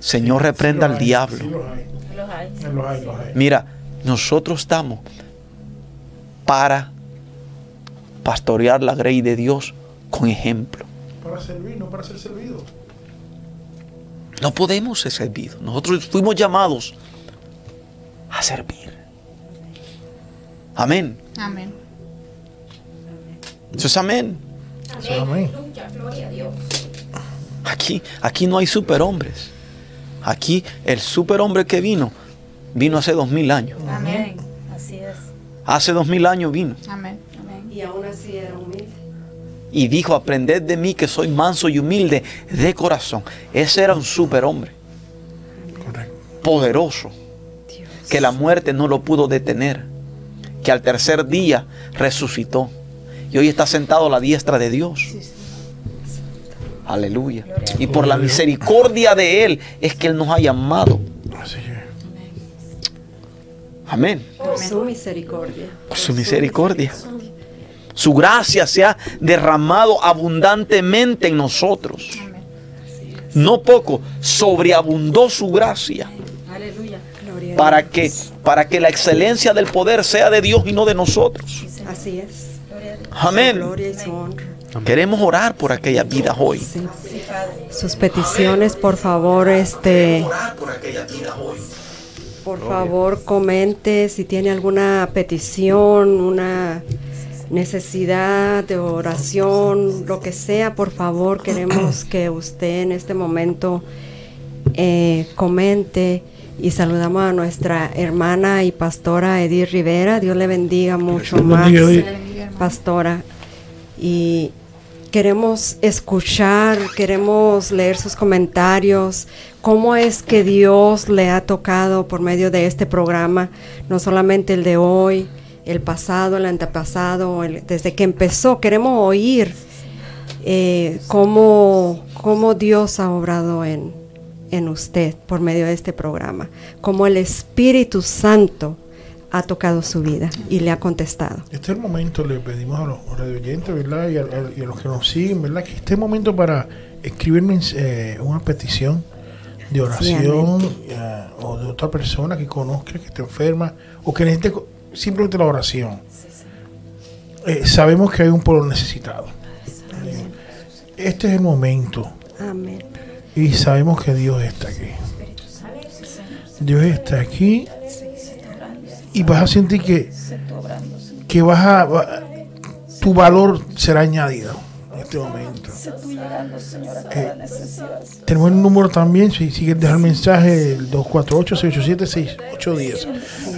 Señor, reprenda al diablo. Mira, nosotros estamos para pastorear la grey de Dios con ejemplo. Para servir, no para ser servido. No podemos ser servidos. Nosotros fuimos llamados a servir. Amén. Amén. Eso es amén. Amén. Aquí, aquí no hay superhombres. Aquí el superhombre que vino, vino hace dos mil años. Amén. Así es. Hace dos mil años vino. Amén. Y aún así era humilde. Y dijo, aprended de mí que soy manso y humilde de corazón. Ese era un superhombre. Poderoso. Que la muerte no lo pudo detener. Que al tercer día resucitó. Y hoy está sentado a la diestra de Dios. Aleluya. Y por la misericordia de Él es que Él nos ha llamado. Así es. Amén. Por su misericordia. Por su misericordia. Su gracia se ha derramado abundantemente en nosotros. No poco, sobreabundó su gracia para que, para que la excelencia del poder sea de Dios y no de nosotros. Así es. Amén. Queremos orar por aquellas vidas hoy. Sí. Sus peticiones, por favor, este, por favor, comente si tiene alguna petición, una necesidad de oración, lo que sea, por favor, queremos que usted en este momento eh, comente y saludamos a nuestra hermana y pastora Edith Rivera. Dios le bendiga mucho más, pastora. Y queremos escuchar, queremos leer sus comentarios, cómo es que Dios le ha tocado por medio de este programa, no solamente el de hoy, el pasado, el antepasado, el- desde que empezó, queremos oír eh, cómo, cómo Dios ha obrado en, en usted por medio de este programa, cómo el Espíritu Santo ha tocado su vida y le ha contestado. Este es el momento, le pedimos a los radio oyentes, ¿verdad? Y a, a- y a los que nos siguen, ¿verdad? Que este es el momento para escribirme eh, una petición de oración eh, o de otra persona que conozca que esté enferma o que necesite simplemente la oración. Eh, sabemos que hay un pueblo necesitado. Este es el momento. Y sabemos que Dios está aquí. Dios está aquí. Y vas a sentir que, que vas a, tu valor será añadido en este momento. Eh, tenemos el número también, si quieres dejar mensaje, el 248-687-6810.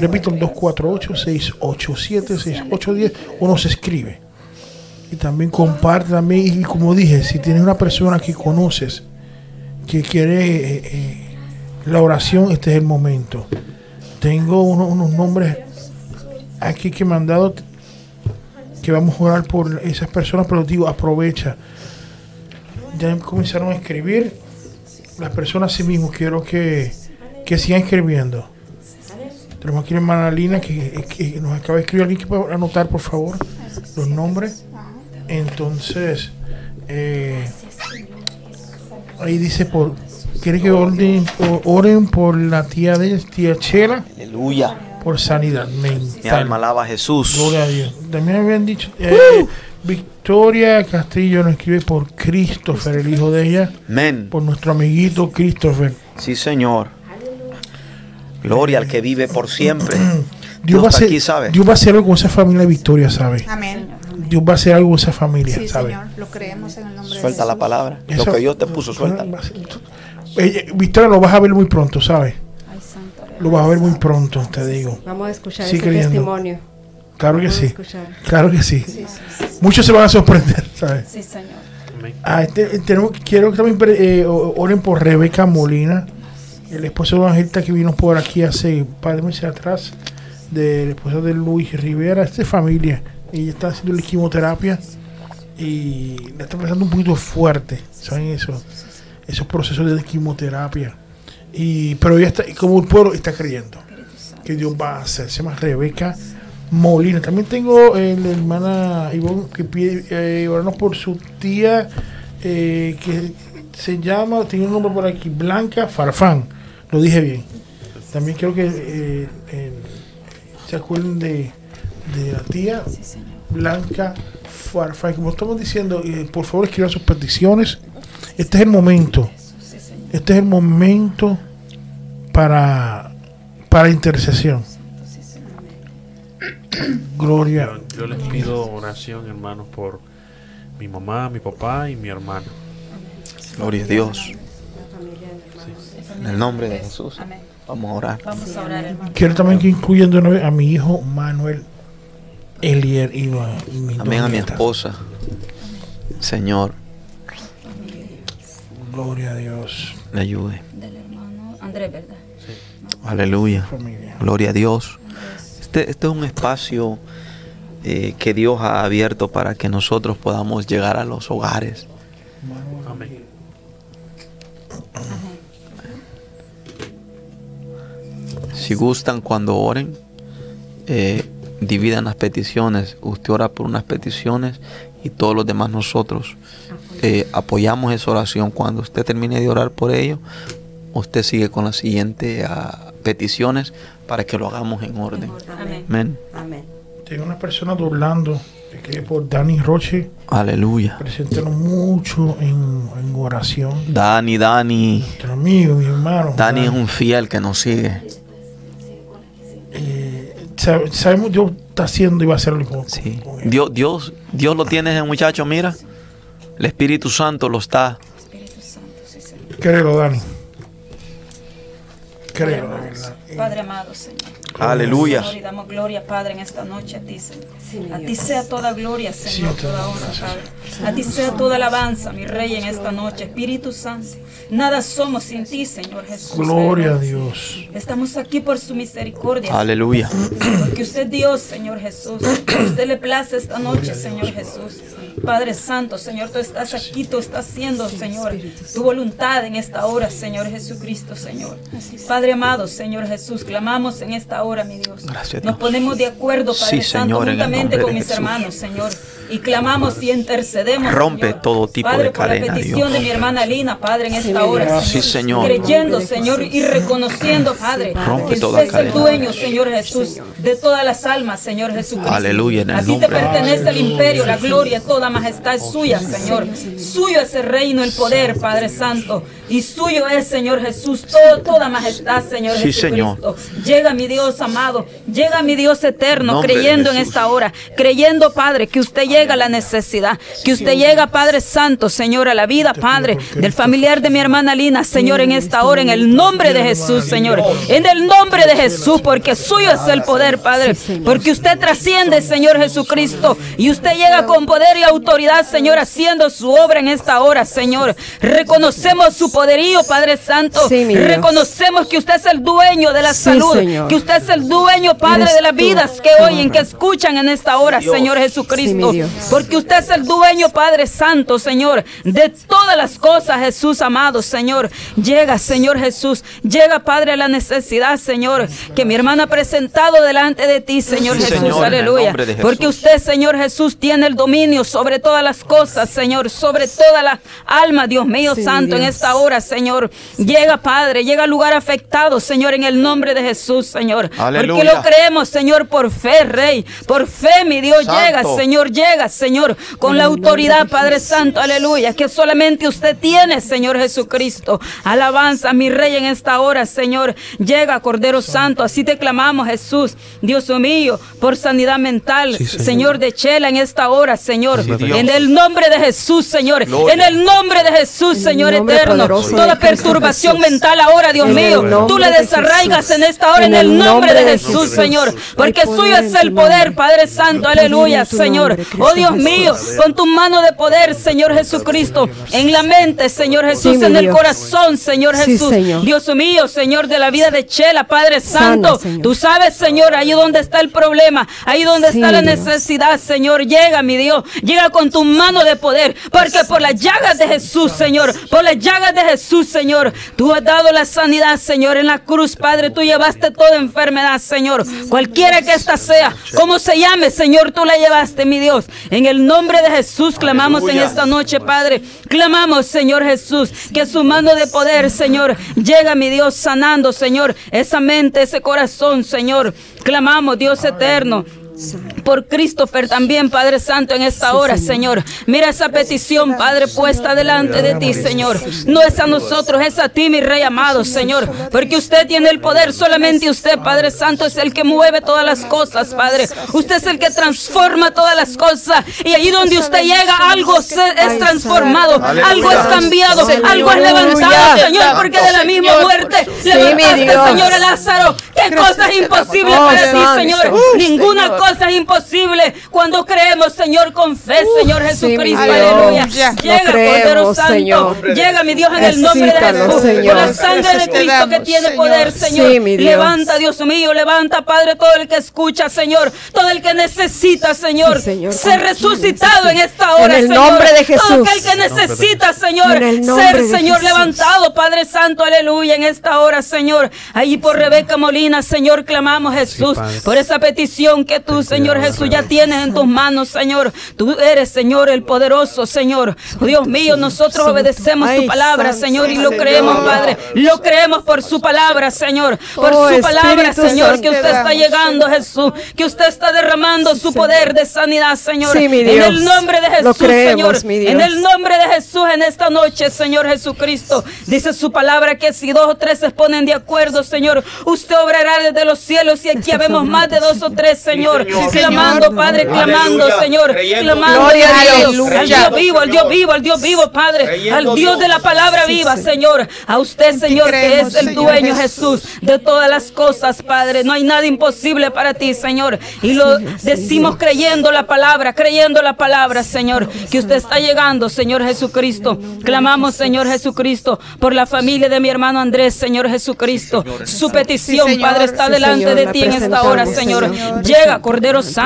Repito, el 248-687-6810. Uno se escribe. Y también comparte también. Y como dije, si tienes una persona que conoces que quiere eh, eh, la oración, este es el momento. Tengo uno- unos nombres aquí que me han dado que vamos a orar por esas personas, pero digo, aprovecha. Ya comenzaron a escribir. Las personas sí mismo quiero que, que sigan escribiendo. Tenemos aquí la hermana Lina que, nos acaba de escribir. ¿Alguien que pueda anotar, por favor, los nombres? Entonces, eh, ahí dice, por quiere que oren, por- la tía de tía Chela, Aleluya. Por sanidad Mi mental. alma alaba a Jesús. Gloria a Dios. También habían dicho, eh, Victoria Castillo nos escribe por Christopher, el hijo de ella, Amén. por nuestro amiguito Christopher. Sí, Señor. Gloria al que vive por siempre. Dios, Dios va a hacer, aquí, ¿sabe? Dios va a hacer algo con esa familia de Victoria, ¿sabe? Amén. Dios va a hacer algo con esa familia, Sí, ¿sabe? Señor, lo creemos en el nombre de Suelta la Jesús. palabra. Lo que Dios te puso, suelta. Eh, Victoria, lo vas a ver muy pronto, ¿sabes? Lo vas a ver muy pronto, te digo. Vamos a escuchar Sí, ese creyendo. testimonio. Claro que Vamos a sí. escuchar. Claro que sí. Muchos se van a sorprender, ¿sabes? Sí, Señor. Amén. Ah, este, eh, tenemos, quiero que también eh, o- oren por Rebeca Molina, el esposo de Angelita que vino por aquí hace un par de meses atrás, del esposo de Luis Rivera, esta es familia. Ella está haciendo la quimioterapia y le está pasando un poquito fuerte, ¿saben eso? Esos procesos de quimioterapia. Y, pero ella está, como el pueblo está creyendo que Dios va a hacer. Se llama Rebeca Molina. También tengo eh, la hermana Ivonne que pide eh, orarnos por su tía eh, que se llama, tiene un nombre por aquí, Blanca Farfán. Lo dije bien. También quiero que eh, se acuerden de, de la tía. Blanca Farfán. Como estamos diciendo, eh, por favor escriban sus peticiones. Este es el momento. Este es el momento para, para intercesión. Gloria. Yo, yo les pido oración, hermanos, por mi mamá, mi papá y mi hermano. Gloria a Dios. En el nombre de Jesús. Amén. Vamos a orar. Vamos a orar, hermano. Quiero también que incluyan de nuevo a mi hijo Manuel Elier y, a- y dos Amén a mi esposa. Señor, Gloria a Dios. le ayude. Del hermano Andrés, ¿verdad? Aleluya. Familia. Gloria a Dios. Este, este es un espacio eh, que Dios ha abierto para que nosotros podamos llegar a los hogares. Amén. Si gustan cuando oren, eh, dividan las peticiones. Usted ora por unas peticiones y todos los demás nosotros eh, apoyamos esa oración. Cuando usted termine de orar por ello, usted sigue con las siguientes ah, peticiones para que lo hagamos en orden. Amén. Amén. Amén. Tengo una persona doblando, que es por Dani Roche. Aleluya. Preséntanos mucho en, en oración. Dani, Dani. Nuestro amigo, mi hermano. Dani es un fiel que nos sigue. Sabe- sabemos Dios está haciendo y va a hacerlo con, Sí. con él. Dios, Dios, Dios lo tiene ese muchacho, mira. El Espíritu Santo lo está. Espíritu Santo, sí, Señor. Créelo, Dani. Créelo. Padre amado, Señor. Aleluya. Señor, y damos gloria, Padre, en esta noche a ti, Señor. A ti sea toda gloria, Señor, Sí, toda honra, Padre. A ti sea toda alabanza, mi Rey, en esta noche. Espíritu Santo, nada somos sin ti, Señor Jesús. Gloria a. Dios. Estamos aquí por su misericordia. Aleluya. Porque usted es Dios, Señor Jesús. A usted le place esta noche, Señor Jesús. Padre Santo, Señor, tú estás aquí, tú estás haciendo, Señor, tu voluntad en esta hora, Señor Jesucristo, Señor. Padre amado, Señor Jesús, clamamos en esta hora, mi Dios. Gracias, Nos Dios. ponemos de acuerdo, Padre Sí, Santo, Señor, juntamente con mis hermanos, Señor. Y clamamos y intercedemos. Rompe Señor. todo tipo Padre, de por cadena, la petición Dios. de mi hermana Lina, Padre, en esta hora. Sí, Señor. Creyendo, Señor, y reconociendo, Padre, Rompe que toda usted es el dueño, Señor Jesús, de todas las almas, Señor Jesucristo. Aleluya, en el A ti te pertenece el imperio, la gloria, toda majestad es suya, Señor. Suyo es el reino, el poder, Padre Santo. Y suyo es, Señor Jesús, todo, toda majestad, Señor Sí, Jesucristo. Llega mi Dios amado, llega mi Dios eterno, Nombre creyendo en esta hora, creyendo, Padre, que usted llega a la necesidad, que usted llega, Padre Santo, Señor, a la vida, Padre, del familiar de mi hermana Lina, Señor, en esta hora, en el nombre de Jesús, Señor, en el nombre de Jesús, porque suyo es el poder, Padre, porque usted trasciende, Señor. Jesucristo, y usted llega con poder y autoridad, Señor, haciendo su obra en esta hora, Señor. Reconocemos su poderío, Padre Santo. Reconocemos que usted es el dueño de la salud, que usted es el dueño, Padre, de las vidas que oyen, que escuchan en esta hora, Señor Sí, Jesucristo. Porque usted es el dueño, Padre Santo, Señor, de todas las cosas, Jesús amado, Señor. Llega, Señor Jesús, llega, Padre, a la necesidad, Señor, que mi hermana ha presentado delante de ti, Señor Sí, Jesús, Señor, aleluya. Jesús. Porque usted, Señor Jesús, tiene el dominio sobre todas las cosas, Señor, sobre toda la alma, Dios mío Sí, santo, en esta hora, Señor. Llega, Padre, llega al lugar afectado, Señor, en el nombre de Jesús, Señor. Aleluya. Porque lo creemos, Señor, por fe, Rey. Por fe, mi Dios, Santo. llega, Señor, llega, Señor, con la autoridad, Padre Santo, aleluya, que solamente usted tiene, Señor Jesucristo. Alabanza, mi Rey, en esta hora, Señor. Llega, Cordero Santo, así te clamamos, Jesús, Dios mío, por sanidad mental, Sí, Señor. Señor de Chela, en esta hora, Señor. Sí, en el nombre de Jesús, Señor. Gloria. En el nombre de Jesús, Señor eterno. poderoso Toda perturbación Jesús. mental ahora, Dios En mío. Tú la de desarraigas en esta hora, en el nombre de Jesús, Jesús. Señor. Porque suyo es el poder. Padre Santo, aleluya, Señor. nombre, Oh Dios mío, con tu mano de poder, Señor Jesucristo, en la mente, Señor Jesús, Sí, en el Dios. corazón, Señor Sí, Jesús. Señor. Dios mío, Señor de la vida de Chela, Padre Santo. Tú sabes, Señor, ahí donde está el problema, ahí donde Sí, está la Dios. necesidad, Señor. Llega, mi Dios, llega con tu mano de poder, porque por las llagas de Jesús, Señor, por las llagas de Jesús, Señor, tú has dado la sanidad, Señor, en la cruz, Padre, tú llevaste toda enfermedad, Señor, cualquiera que ésta sea, como se llame, Señor, tú la llevaste, mi Dios. En el nombre de Jesús clamamos en esta noche, Padre. Clamamos, Señor Jesús, que su mano de poder, Señor, llega, mi Dios, sanando, Señor, esa mente, ese corazón, Señor. Clamamos, Dios eterno. Por Christopher también, Padre Santo, en esta hora, Señor. Mira esa petición, Padre, puesta delante de ti, Señor. No es a nosotros, es a ti, mi Rey amado, Señor. Porque usted tiene el poder, solamente usted, Padre Santo, es el que mueve todas las cosas, Padre. Usted es el que transforma todas las cosas. Y allí donde usted llega, algo se- es transformado, algo es cambiado, algo es levantado, Señor, porque de la misma muerte levantaste. Señor, a Lázaro. ¿Qué cosa es imposible Oh, para ti. Señor? Ninguna cosa es imposible cuando creemos, Señor, con fe, Señor Jesucristo. Dios. Aleluya. Ya. Llega, creemos, Cordero Santo. Señor. Llega, mi Dios, en el nombre de Jesús. Señor. Por la sangre de Cristo que tiene poder, Señor. Sí, mi Dios. Levanta, Dios mío, levanta, Padre, todo el que escucha, Señor. Todo el que necesita, Señor. Sí, Señor, Ser resucitado sí. en esta hora, En el Señor. nombre de Todo aquel que necesita, Señor. En el nombre Ser, Señor, levantado, Padre Santo, aleluya, en esta hora, Señor. Allí por Rebeca Molina, Señor, clamamos, Jesús, por esa petición que tú, Señor Jesús, ya tienes en tus manos, Señor. Tú eres, Señor, el poderoso, Señor. Dios mío, nosotros obedecemos tu palabra, Señor, y lo creemos, Padre. Lo creemos por su palabra, Señor. Por Oh, su palabra, Señor, que usted está llegando, Jesús. Que usted está derramando su poder de sanidad, Señor. Sí, En el nombre de Jesús, Señor. En el nombre de Jesús en esta noche, Señor Jesucristo. Dice su palabra que si dos o tres se ponen de acuerdo, Señor, usted obrará desde los cielos y aquí habemos más de dos o tres, Señor. Señor. Clamando, Padre, clamando, Aleluya. Señor. Clamando Gloria a al Dios. Vivo, al Dios vivo, al Dios vivo, Padre. Al Dios de la palabra viva, Señor. A usted, Señor, que es el dueño, Jesús, de todas las cosas, Padre. No hay nada imposible para ti, Señor. Y lo decimos creyendo la palabra, creyendo la palabra, Señor. Que usted está llegando, Señor Jesucristo. Clamamos, Señor Jesucristo, por la familia de mi hermano Andrés, Señor Jesucristo. Su petición. Padre, está delante de ti en esta hora, Señor. Señor. Llega, Cordero Santo.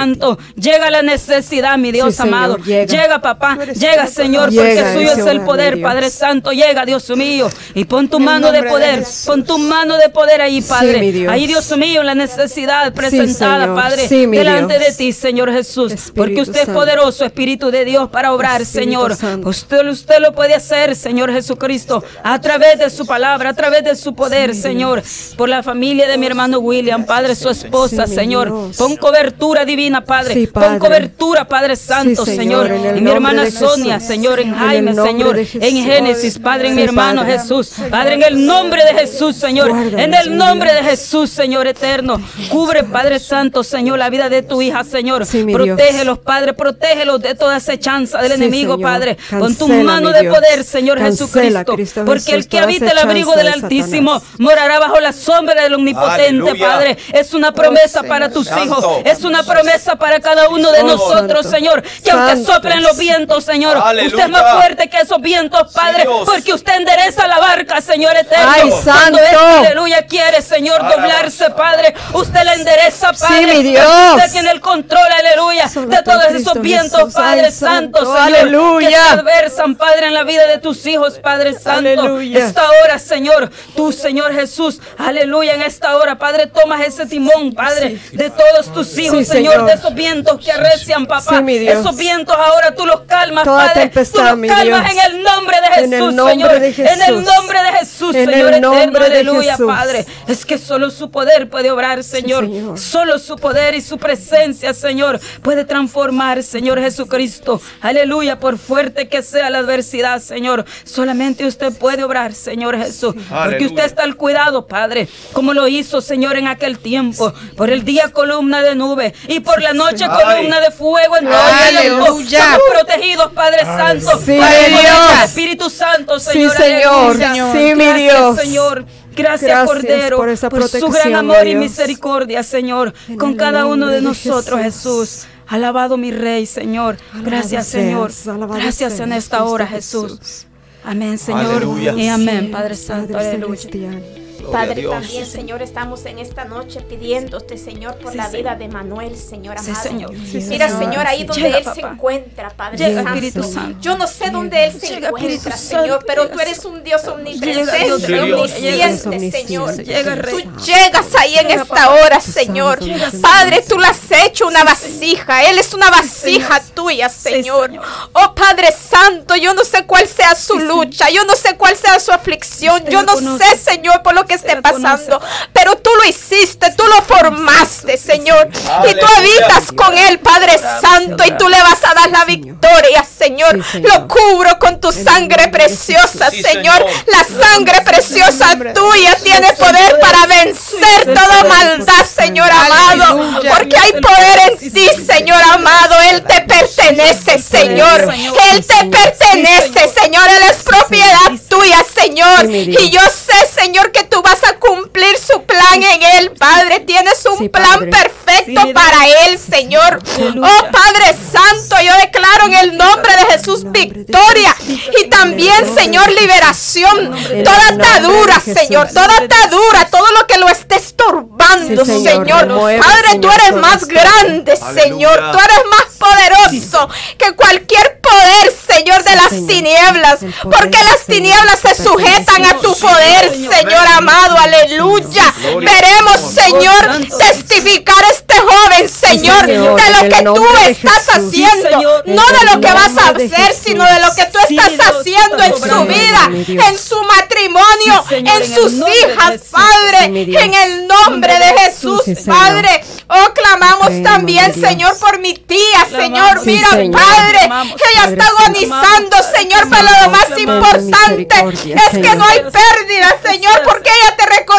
Llega la necesidad, mi Dios Sí, Señor, amado. llega. Llega, papá. Llega, Señor, Llega porque suyo es el poder, Dios. Padre Santo. Llega, Dios mío. Y pon tu mano de poder. Pon tu mano de poder ahí, Padre. Dios. Ahí, Dios mío, la necesidad presentada. Padre. Delante Dios. de ti, Señor Jesús. Espíritu porque usted es Santo. poderoso, Espíritu de Dios, para obrar, Espíritu Señor. Santo. Usted, usted lo puede hacer, Señor Jesucristo, a través de su palabra, a través de su poder, Señor. Por la familia de mi hermano William, Padre, su esposa, Señor. Pon cobertura divina, Padre. Sí, Pon Padre. cobertura, Padre Santo, Sí, Señor. Señor, en mi hermana Sonia, Jesús. Señor, en Jaime, Señor. En. Génesis, Padre, en mi hermano Padre. Jesús. Padre, en el nombre de Jesús, Señor. En el nombre de. Jesús, Señor eterno. Cubre, Padre Santo, Señor, la vida de tu hija, Señor. Protégelos, Padre, protégelos de toda acechanza del Sí, enemigo, Señor. Padre. Con tu mano de poder, Señor Cancela, Jesucristo. Cristo Porque Jesús, el que habita el abrigo del de Altísimo Satanás. morará bajo la sombra del Omnipotente, Aleluya. Padre. Es una promesa para tus Santo. hijos. Es una promesa para cada uno de Oh, nosotros. Señor. Que aunque soplen los vientos, Señor, Aleluya. usted es más fuerte que esos vientos, Padre. Porque usted endereza la barca, Señor eterno. Ay, Cuando Santo. aleluya, quiere, Señor, doblarse, Padre. Usted la endereza, Padre. mi porque Dios. Usted tiene el control, aleluya, de todos esos vientos. Padre Santo. Señor. Que Aleluya. se adversan, Padre, en la vida de tus hijos, Padre Santo. Aleluya. Esta hora, Señor, tú, Señor Jesús, aleluya, en esta hora, Padre, tomas ese timón, Padre, de todos tus hijos, Sí, Señor, Señor. de esos vientos que arrecian, papá. Sí, mi Dios. Esos vientos ahora tú los calmas, Toda Padre. tempestad, tú los mi calmas Dios. en el nombre de Jesús, En el nombre Señor. de En el Jesús. nombre de Jesús, En el Señor eterno, nombre de aleluya, Jesús. Padre. Es que solo su poder puede obrar, Señor. Señor. Solo su poder y su presencia, Señor, puede transformar, Señor Jesucristo. Aleluya, por fuerte que sea la adversidad, Señor. Solamente usted puede obrar, Señor Jesús. Porque Aleluya. usted está al cuidado, Padre, como lo hizo, Señor, en aquel tiempo. Por el día columna de nube y por la noche Ay. columna de fuego en todo el. Somos protegidos, Padre Santo. Sí, Dios. Espíritu Santo, Sí, Señor. Señor. Sí, mi Gracias, Dios. Señor. Gracias, Gracias Cordero, por esa su gran amor y misericordia, Señor, En con cada uno de de nosotros, Jesús. Jesús. Alabado mi Rey, Señor. Alabado Gracias, seas, Señor. alabado Gracias en esta hora, Jesús. Jesús. Amén, Señor. Aleluya. Y amén, Padre Santo. Padre Aleluya. celestial. Gloria Padre, Dios. también, Señor, estamos en esta noche pidiéndote, Señor, por Sí, la Señor. vida de Manuel, Señor Sí, amado. Señor. Sí, Mira, Señor. Señor, ahí donde Llega, Él se encuentra, Padre Llega, Santo. Espíritu Santo. Yo no sé dónde Él se Llega, encuentra, Señor, pero tú eres un Dios omnipresente, omnisciente. Señor. Tú llegas ahí en esta hora, Señor. Señor. Padre, tú le has hecho una vasija. Él es una vasija tuya, Señor. Señor. Oh Padre Santo, yo no sé cuál sea su lucha. Yo no sé cuál sea su aflicción. Yo no sé, Señor, por lo que esté la conoce. pasando. Pero tú lo hiciste, tú lo formaste, Señor. Y tú habitas con Él, Padre Santo. Y tú le vas a dar la victoria, Señor. Lo cubro con tu sangre preciosa, Señor. La sangre preciosa tuya tiene poder para vencer toda maldad, Señor amado. Porque hay poder en ti, Señor amado. Él te pertenece, Señor. Él te pertenece, Señor. Él es propiedad tuya, Señor. Y yo sé, Señor, que tú vas a cumplir su plan en Él, Padre. Tienes un Sí, plan Padre. perfecto Sí, para Él, Señor. Aleluya. Oh Padre Santo, yo declaro en el nombre de Jesús victoria y también, Señor, liberación. Toda atadura. Señor, toda atadura, todo lo que lo esté estorbando, Sí, Señor, Padre, tú eres más grande, Aleluya. Señor. Tú eres más poderoso que cualquier poder, Señor, de las tinieblas. Porque las tinieblas se sujetan a tu poder, Señor. Señor amado. Aleluya. Veremos, Señor, testificar este joven, Señor, de lo que tú estás haciendo. No de lo que vas a hacer, sino de lo que tú estás haciendo en su vida, en su matrimonio, en sus hijas. Padre, en el nombre de Jesús. Padre. Oh, clamamos también. Señor, por mi tía, Señor. Mira. Padre, ella está agonizando, Señor, pero lo más importante es que no hay pérdida, Señor, porque ella te reconoció,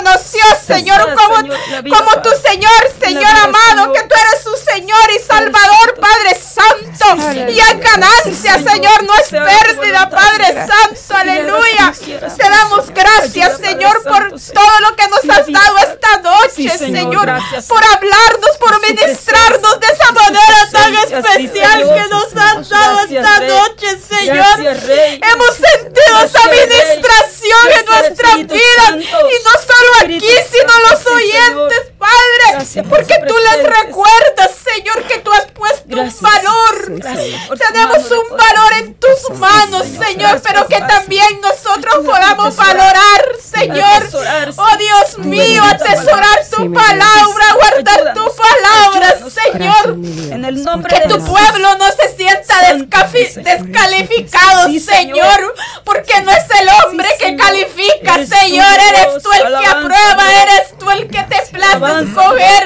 descalificado, señor, porque no es el hombre que califica, Señor, eres tú el que aprueba, eres tú el que te plaza escoger,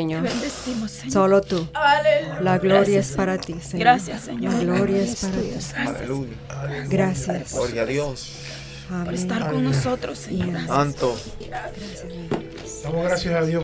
Señor. Bendecimos, Señor. Solo tú. La gloria es para ti, Señor. Gracias, Señor. La gloria es para ti. Aleluya. Gracias. Gloria a Dios. Por estar con nosotros, Señor. Santo. Damos gracias a Dios.